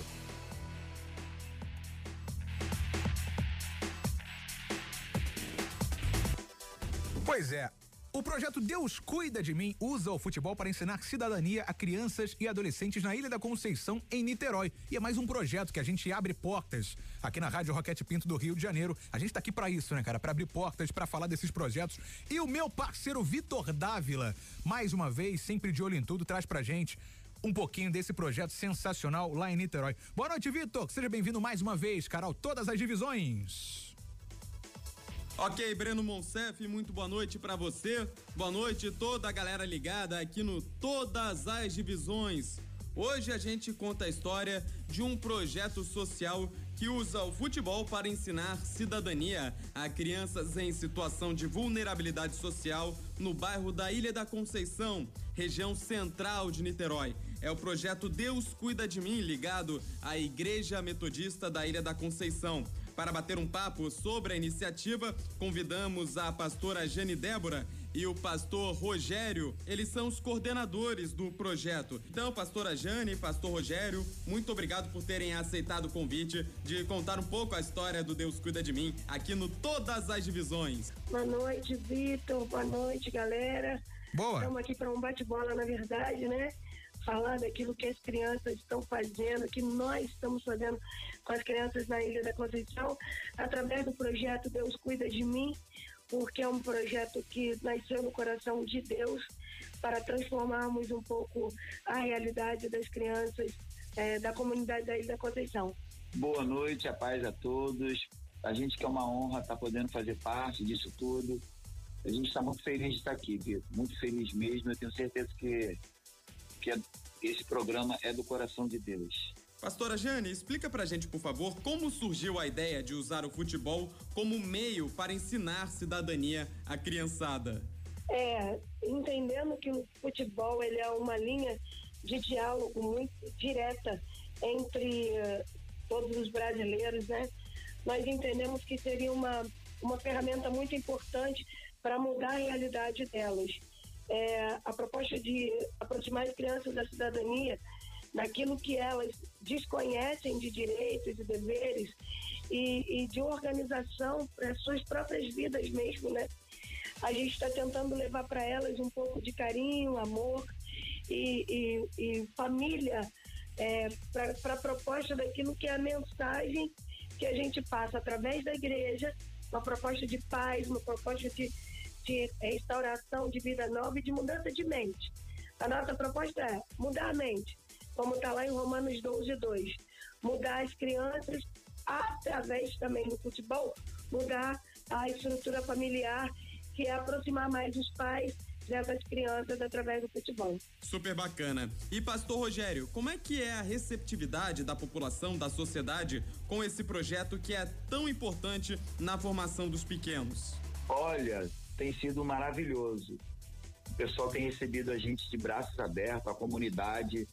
Pois é, o projeto Deus Cuida de Mim usa o futebol para ensinar cidadania a crianças e adolescentes na Ilha da Conceição, em Niterói. E é mais um projeto que a gente abre portas aqui na Rádio Roquete Pinto do Rio de Janeiro. A gente tá aqui para isso, né, cara? Para abrir portas, para falar desses projetos. E o meu parceiro Vitor Dávila, mais uma vez, sempre de olho em tudo, traz pra gente um pouquinho desse projeto sensacional lá em Niterói. Boa noite, Vitor. Seja bem-vindo mais uma vez, Carol, todas as divisões. Ok, Breno Monsef, muito boa noite para você. Boa noite toda a galera ligada aqui no Todas as Divisões. Hoje a gente conta a história de um projeto social que usa o futebol para ensinar cidadania a crianças em situação de vulnerabilidade social no bairro da Ilha da Conceição, região central de Niterói. É o projeto Deus Cuida de Mim, ligado à Igreja Metodista da Ilha da Conceição. Para bater um papo sobre a iniciativa, convidamos a pastora Jane Débora e o pastor Rogério. Eles são os coordenadores do projeto. Então, pastora Jane e pastor Rogério, muito obrigado por terem aceitado o convite de contar um pouco a história do Deus Cuida de Mim aqui no Todas as Divisões. Boa noite, Vitor. Boa noite, galera. Boa. Estamos aqui para um bate-bola, na verdade, né? Falar daquilo que as crianças estão fazendo, que nós estamos fazendo com as crianças na Ilha da Conceição, através do projeto Deus Cuida de Mim, porque é um projeto que nasceu no coração de Deus para transformarmos um pouco a realidade das crianças é, da comunidade da Ilha da Conceição. Boa noite, a paz a todos. A gente que é uma honra estar podendo fazer parte disso tudo. A gente está muito feliz de estar aqui, Vitor. Muito feliz mesmo. Eu tenho certeza que que é, esse programa é do coração de Deus. Pastora Jane, explica pra gente, por favor, como surgiu a ideia de usar o futebol como meio para ensinar cidadania à criançada. É, entendendo que o futebol ele é uma linha de diálogo muito direta entre uh, todos os brasileiros, né? Nós entendemos que seria uma, uma ferramenta muito importante para mudar a realidade delas é, a proposta de aproximar as crianças da cidadania naquilo que elas desconhecem de direitos e deveres e, e de organização para suas próprias vidas mesmo, né? A gente está tentando levar para elas um pouco de carinho, amor e, e, e família é, para a proposta daquilo que é a mensagem que a gente passa através da igreja, uma proposta de paz, uma proposta de, de restauração de vida nova e de mudança de mente. A nossa proposta é mudar a mente, como está lá em Romanos 12, 2. Mudar as crianças através também do futebol, mudar a estrutura familiar, que é aproximar mais os pais dessas crianças através do futebol. Super bacana. E pastor Rogério, como é que é a receptividade da população, da sociedade com esse projeto que é tão importante na formação dos pequenos? Olha, tem sido maravilhoso. O pessoal tem recebido a gente de braços abertos, a comunidade.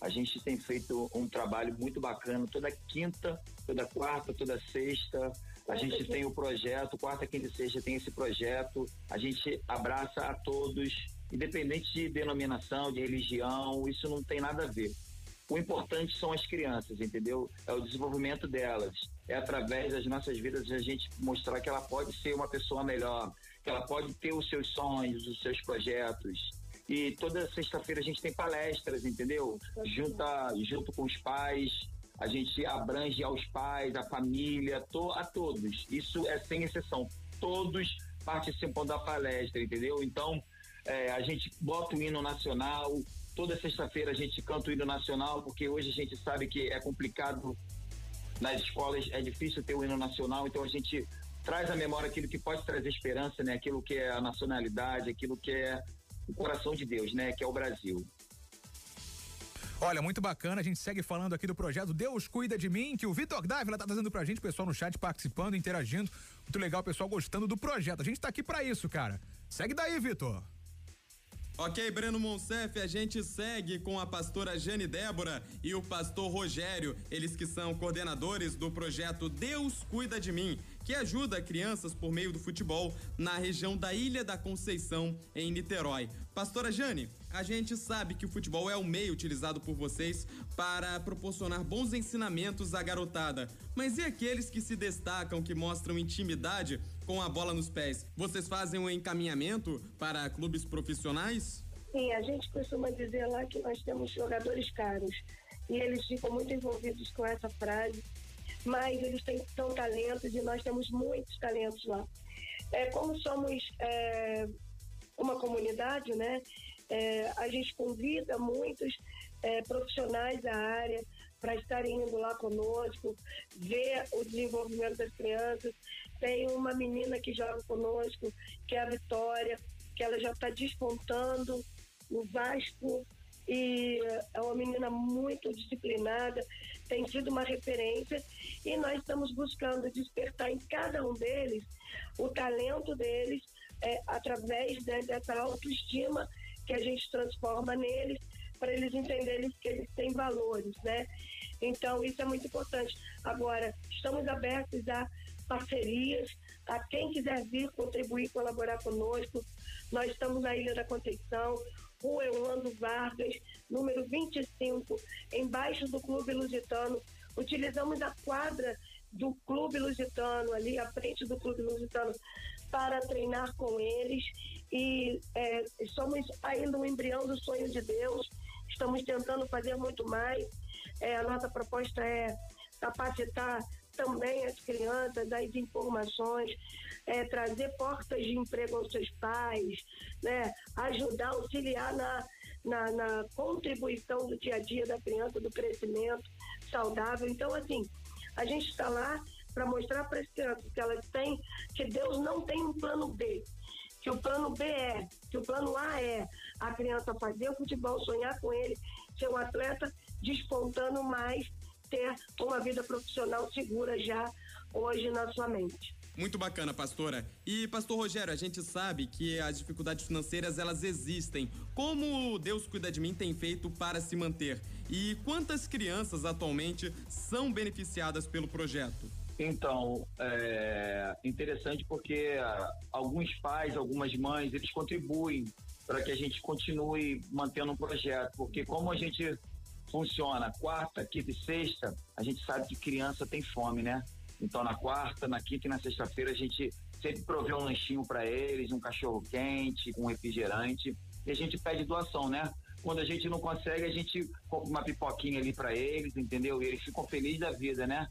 A gente tem feito um trabalho muito bacana toda quinta, toda quarta, toda sexta. A gente tem o projeto, quarta, quinta e sexta tem esse projeto. A gente abraça a todos, independente de denominação, de religião, isso não tem nada a ver. O importante são as crianças, entendeu? É o desenvolvimento delas. É através das nossas vidas a gente mostrar que ela pode ser uma pessoa melhor, ela pode ter os seus sonhos, os seus projetos. E toda sexta-feira a gente tem palestras, entendeu? Junta, junto com os pais, a gente abrange aos pais, à família, to, a todos. Isso é sem exceção. Todos participam da palestra, entendeu? Então, é, a gente bota o hino nacional. Toda sexta-feira a gente canta o hino nacional, porque hoje a gente sabe que é complicado nas escolas, é difícil ter o hino nacional, então a gente traz à memória aquilo que pode trazer esperança, né? Aquilo que é a nacionalidade, aquilo que é o coração de Deus, né? Que é o Brasil. Olha, muito bacana. A gente segue falando aqui do projeto Deus Cuida de Mim, que o Vitor Dávila tá trazendo pra gente, pessoal no chat participando, interagindo. Muito legal, pessoal gostando do projeto. A gente tá aqui para isso, cara. Segue daí, Vitor. Ok, Breno Monsef, a gente segue com a pastora Jane Débora e o pastor Rogério, eles que são coordenadores do projeto Deus Cuida de Mim, que ajuda crianças por meio do futebol na região da Ilha da Conceição, em Niterói. Pastora Jane, a gente sabe que o futebol é o meio utilizado por vocês para proporcionar bons ensinamentos à garotada. Mas e aqueles que se destacam, que mostram intimidade com a bola nos pés? Vocês fazem um encaminhamento para clubes profissionais? Sim, a gente costuma dizer lá que nós temos jogadores caros e eles ficam muito envolvidos com essa frase mas eles têm tão talentos e nós temos muitos talentos lá. É, como somos é, uma comunidade, né? É, a gente convida muitos é, profissionais da área para estarem indo lá conosco, ver o desenvolvimento das crianças. Tem uma menina que joga conosco, que é a Vitória, que ela já está despontando no Vasco e é uma menina muito disciplinada, tem sido uma referência e nós estamos buscando despertar em cada um deles o talento deles é, através né, dessa autoestima que a gente transforma neles para eles entenderem que eles têm valores, né? Então isso é muito importante. Agora estamos abertos a parcerias, a quem quiser vir contribuir, colaborar conosco. Nós estamos na Ilha da Conceição, Rua Euando Vargas, número 25, embaixo do Clube Lusitano. Utilizamos a quadra do Clube Lusitano, ali à frente do Clube Lusitano, para treinar com eles. E é, somos ainda um embrião do sonho de Deus. Estamos tentando fazer muito mais. É, a nossa proposta é capacitar também as crianças, as informações, é, trazer portas de emprego aos seus pais, né? ajudar, auxiliar na, na, na contribuição do dia a dia da criança, do crescimento saudável. Então, assim, a gente está lá para mostrar para as crianças que elas têm, que Deus não tem um plano B, que o plano B é, que o plano A é a criança fazer o futebol, sonhar com ele, ser um atleta despontando mais ter uma vida profissional segura já hoje na sua mente. Muito bacana, pastora. E pastor Rogério, a gente sabe que as dificuldades financeiras elas existem. Como Deus cuida de mim tem feito para se manter? E quantas crianças atualmente são beneficiadas pelo projeto? Então, é interessante porque ah, alguns pais, algumas mães, eles contribuem para que a gente continue mantendo um projeto, porque como a gente funciona quarta, quinta e sexta, a gente sabe que criança tem fome, né? Então, na quarta, na quinta e na sexta-feira, a gente sempre provê um lanchinho para eles, um cachorro quente, um refrigerante. E a gente pede doação, né? Quando a gente não consegue, a gente compra uma pipoquinha ali para eles, entendeu? E eles ficam felizes da vida, né?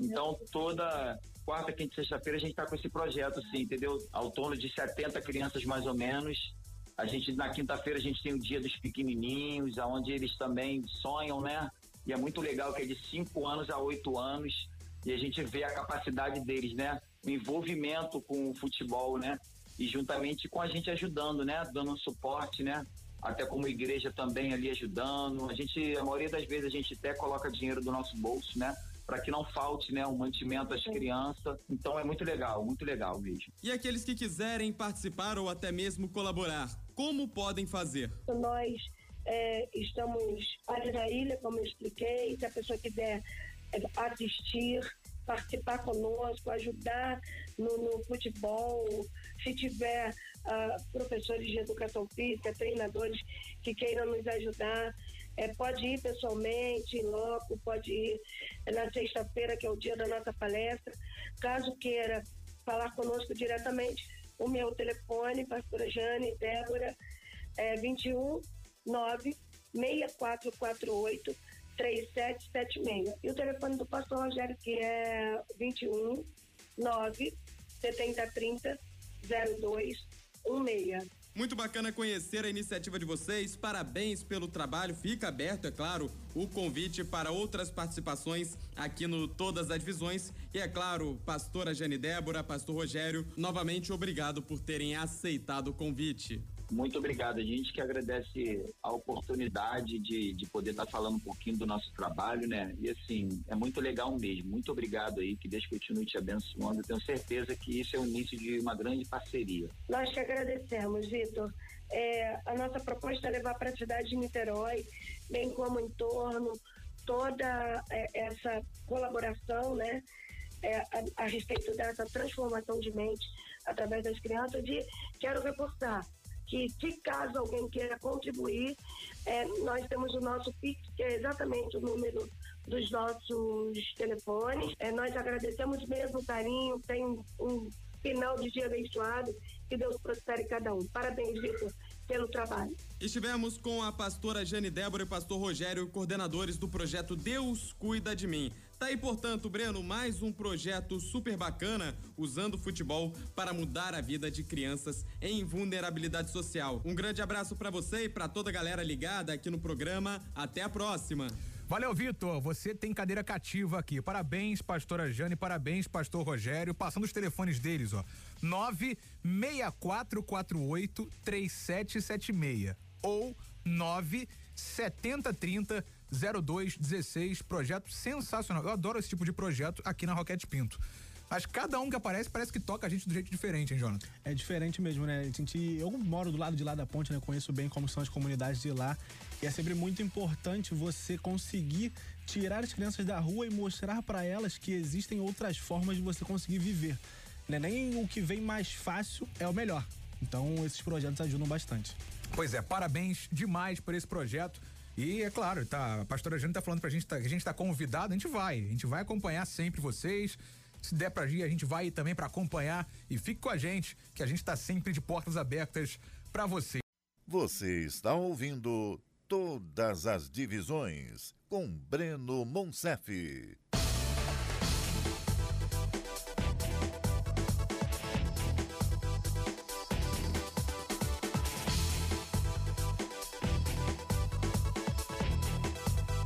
Então, toda quarta, quinta e sexta-feira a gente está com esse projeto, assim, entendeu? Ao torno de 70 crianças mais ou menos. A gente, na quinta-feira, a gente tem o dia dos pequenininhos, onde eles também sonham, né? E é muito legal que é de 5 anos a 8 anos e a gente vê a capacidade deles, né? O envolvimento com o futebol, né? E juntamente com a gente ajudando, né? Dando um suporte, né? Até como igreja também ali ajudando. A gente, a maioria das vezes a gente até coloca dinheiro do nosso bolso, né? Para que não falte né, um mantimento às crianças. Então é muito legal, muito legal mesmo. E aqueles que quiserem participar ou até mesmo colaborar, como podem fazer? Nós é, estamos ali na ilha, como eu expliquei, se a pessoa quiser é, assistir, participar conosco, ajudar no, no futebol, se tiver uh, professores de educação física, treinadores que queiram nos ajudar, é, pode ir pessoalmente, logo, pode ir na sexta-feira, que é o dia da nossa palestra. Caso queira falar conosco diretamente, o meu telefone, pastora Jane, Débora, é 21 9 6448 3776. E o telefone do pastor Rogério, que é 21 9 7030 0216. Muito bacana conhecer a iniciativa de vocês. Parabéns pelo trabalho. Fica aberto, é claro, o convite para outras participações aqui no Todas as Divisões. E é claro, pastora Jane Débora, pastor Rogério, novamente obrigado por terem aceitado o convite. Muito obrigado. A gente que agradece a oportunidade de, de poder estar tá falando um pouquinho do nosso trabalho, né? E assim, é muito legal mesmo. Muito obrigado aí, que Deus continue te abençoando. tenho certeza que isso é o início de uma grande parceria. Nós que agradecemos, Vitor. É, a nossa proposta é levar para a cidade de Niterói, bem como em torno, toda é, essa colaboração, né? É, a, a respeito dessa transformação de mente através das crianças e quero reforçar que se caso alguém queira contribuir, é, nós temos o nosso PIX, que é exatamente o número dos nossos telefones. É, nós agradecemos mesmo o carinho, tem um, final de dia abençoado, que Deus prospere cada um. Parabéns, Vitor pelo trabalho. Estivemos com a pastora Jane Débora e pastor Rogério, coordenadores do projeto Deus Cuida de Mim. Tá aí, portanto, Breno, mais um projeto super bacana usando futebol para mudar a vida de crianças em vulnerabilidade social. Um grande abraço para você e para toda a galera ligada aqui no programa. Até a próxima. Valeu, Vitor. Você tem cadeira cativa aqui. Parabéns, pastora Jane, parabéns, pastor Rogério. Passando os telefones deles, ó. 96448 3776 ou 97030 0216. Projeto sensacional. Eu adoro esse tipo de projeto aqui na Roquete Pinto. Mas cada um que aparece parece que toca a gente do jeito diferente, hein, Jonathan? É diferente mesmo, né? A gente, eu moro do lado de lá da ponte, né? Conheço bem como são as comunidades de lá. E é sempre muito importante você conseguir tirar as crianças da rua e mostrar para elas que existem outras formas de você conseguir viver. Né? Nem o que vem mais fácil é o melhor. Então, esses projetos ajudam bastante. Pois é, parabéns demais por esse projeto. E é claro, tá, a pastora Jane tá falando pra gente tá, que a gente tá convidado, a gente vai. A gente vai acompanhar sempre vocês. Se der pra ir, a gente vai também para acompanhar e fique com a gente, que a gente tá sempre de portas abertas para você. Você está ouvindo Todas as Divisões com Breno Monsef.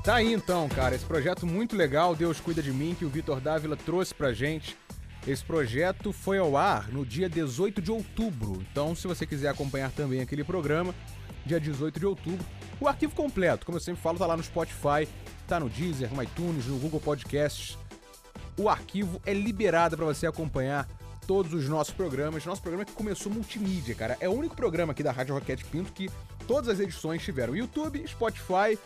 Tá aí então, cara, esse projeto muito legal, Deus Cuida de Mim, que o Vitor Dávila trouxe pra gente. Esse projeto foi ao ar no dia 18 de outubro. Então, se você quiser acompanhar também aquele programa, dia 18 de outubro, o arquivo completo, como eu sempre falo, tá lá no Spotify, tá no Deezer, no iTunes, no Google Podcasts. O arquivo é liberado para você acompanhar todos os nossos programas. Nosso programa que começou multimídia, cara. É o único programa aqui da Rádio Roquete Pinto que todas as edições tiveram YouTube, Spotify,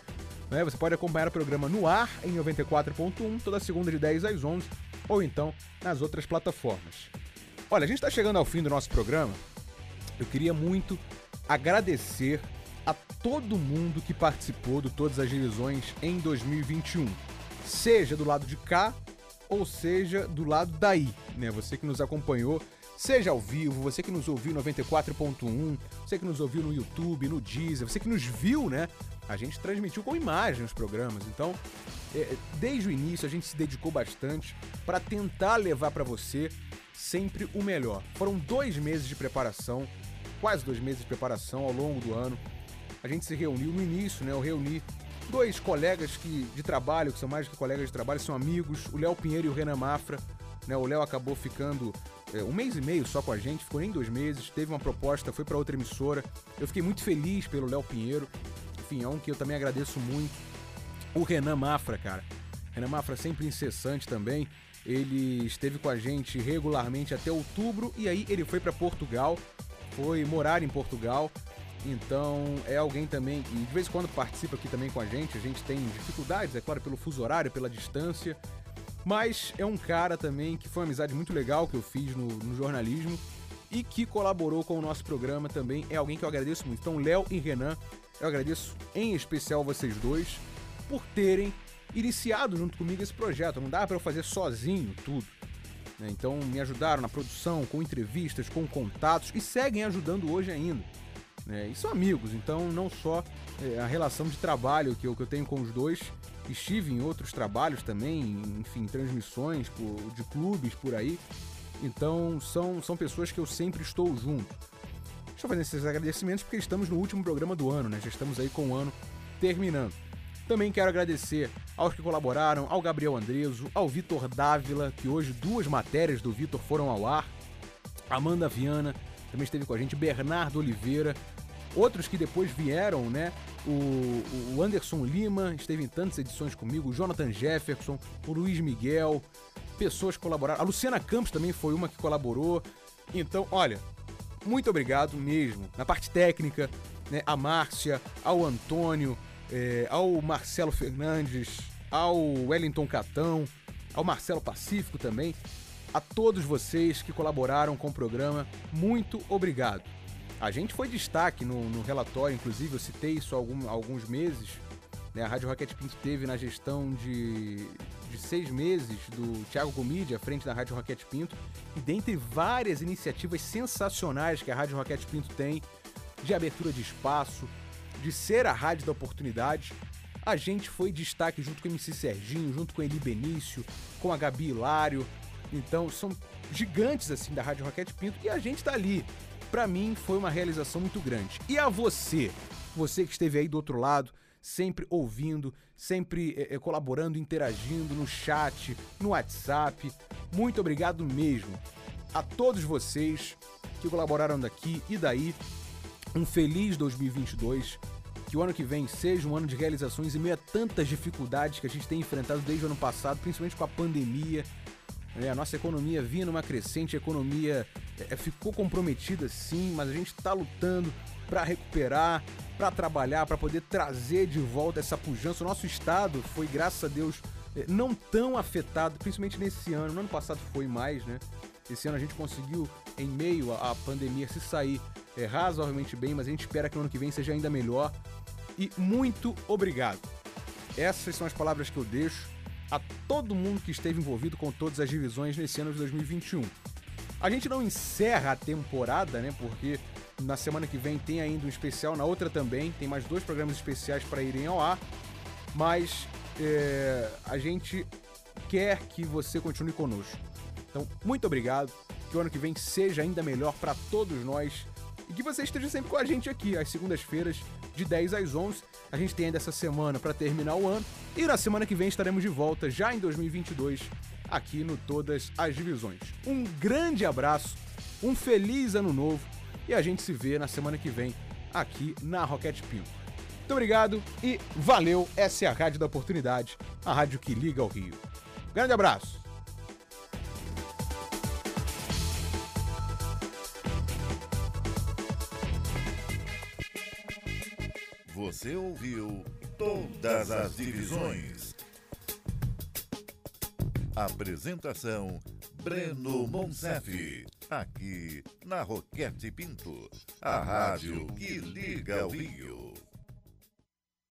né? Você pode acompanhar o programa no ar em 94.1, toda segunda de 10 às 11, ou então nas outras plataformas. Olha, a gente está chegando ao fim do nosso programa. Eu queria muito agradecer a todo mundo que participou de todas as divisões em 2021. Seja do lado de cá ou seja do lado daí, né? Você que nos acompanhou, seja ao vivo, você que nos ouviu 94.1, você que nos ouviu no YouTube, no Deezer, você que nos viu, né? A gente transmitiu com imagem os programas, então é, desde o início a gente se dedicou bastante para tentar levar para você sempre o melhor. Foram dois meses de preparação, quase dois meses de preparação ao longo do ano. A gente se reuniu no início, né? Eu reuni dois colegas que, de trabalho, que são mais do que colegas de trabalho, são amigos, o Léo Pinheiro e o Renan Mafra. Né? O Léo acabou ficando é, um mês e meio só com a gente, ficou nem dois meses, teve uma proposta, foi para outra emissora. Eu fiquei muito feliz pelo Léo Pinheiro, que eu também agradeço muito. O Renan Mafra, cara. Renan Mafra sempre incessante também. Ele esteve com a gente regularmente até outubro e aí ele foi para Portugal, foi morar em Portugal. Então é alguém também que de vez em quando participa aqui também com a gente. A gente tem dificuldades, é claro, pelo fuso horário, pela distância. Mas é um cara também que foi uma amizade muito legal que eu fiz no, no jornalismo e que colaborou com o nosso programa também. É alguém que eu agradeço muito. Então, Léo e Renan, eu agradeço em especial vocês dois por terem iniciado junto comigo esse projeto. Não dá para eu fazer sozinho tudo. Né? Então, me ajudaram na produção, com entrevistas, com contatos e seguem ajudando hoje ainda. Né? E são amigos, então não só é, a relação de trabalho que eu, que eu tenho com os dois, estive em outros trabalhos também, enfim, transmissões por, de clubes por aí. Então são, são pessoas que eu sempre estou junto. Eu fazer esses agradecimentos porque estamos no último programa do ano, né? Já estamos aí com o ano terminando. Também quero agradecer aos que colaboraram, ao Gabriel Andreso, ao Vitor Dávila, que hoje duas matérias do Vitor foram ao ar, Amanda Viana, também esteve com a gente, Bernardo Oliveira, outros que depois vieram, né? O, o Anderson Lima esteve em tantas edições comigo, o Jonathan Jefferson, o Luiz Miguel, pessoas colaboraram. A Luciana Campos também foi uma que colaborou. Então, olha, muito obrigado mesmo. Na parte técnica, né, a Márcia, ao Antônio, é, ao Marcelo Fernandes, ao Wellington Catão, ao Marcelo Pacífico também, a todos vocês que colaboraram com o programa, muito obrigado. A gente foi destaque no, no relatório, inclusive eu citei isso há algum, alguns meses. Né? A Rádio Rocket Pinto teve na gestão de, de seis meses do Thiago Gomide à frente da Rádio Rocket Pinto. E dentre várias iniciativas sensacionais que a Rádio Rocket Pinto tem, de abertura de espaço, de ser a rádio da oportunidade, a gente foi destaque junto com o MC Serginho, junto com Eli Benício, com a Gabi Hilário. Então são gigantes assim da Rádio Rocket Pinto e a gente tá ali para mim foi uma realização muito grande. E a você, você que esteve aí do outro lado, sempre ouvindo, sempre é, colaborando, interagindo no chat, no WhatsApp, muito obrigado mesmo. A todos vocês que colaboraram daqui e daí, um feliz 2022. Que o ano que vem seja um ano de realizações em meio a tantas dificuldades que a gente tem enfrentado desde o ano passado, principalmente com a pandemia, é, a nossa economia vinha numa crescente, a economia é ficou comprometida sim, mas a gente está lutando para recuperar, para trabalhar, para poder trazer de volta essa pujança. O nosso estado foi, graças a Deus, é, não tão afetado, principalmente nesse ano. No ano passado foi mais, né? Esse ano a gente conseguiu, em meio à pandemia, se sair é, razoavelmente bem, mas a gente espera que no ano que vem seja ainda melhor. E muito obrigado. Essas são as palavras que eu deixo a todo mundo que esteve envolvido com todas as divisões nesse ano de 2021. A gente não encerra a temporada, né? Porque na semana que vem tem ainda um especial, na outra também, tem mais dois programas especiais para irem ao ar. Mas é, a gente quer que você continue conosco. Então, muito obrigado. Que o ano que vem seja ainda melhor para todos nós. E que você esteja sempre com a gente aqui, às segundas-feiras, de 10 às 11. A gente tem ainda essa semana para terminar o ano e na semana que vem estaremos de volta já em 2022 aqui no Todas as Divisões. Um grande abraço, um feliz ano novo e a gente se vê na semana que vem aqui na Rocket Pinto. Muito obrigado e valeu! Essa é a Rádio da Oportunidade, a rádio que liga ao Rio. Grande abraço! Você ouviu Todas as Divisões. Apresentação: Breno Monsef. Aqui na Roquete Pinto, a rádio que liga o Rio.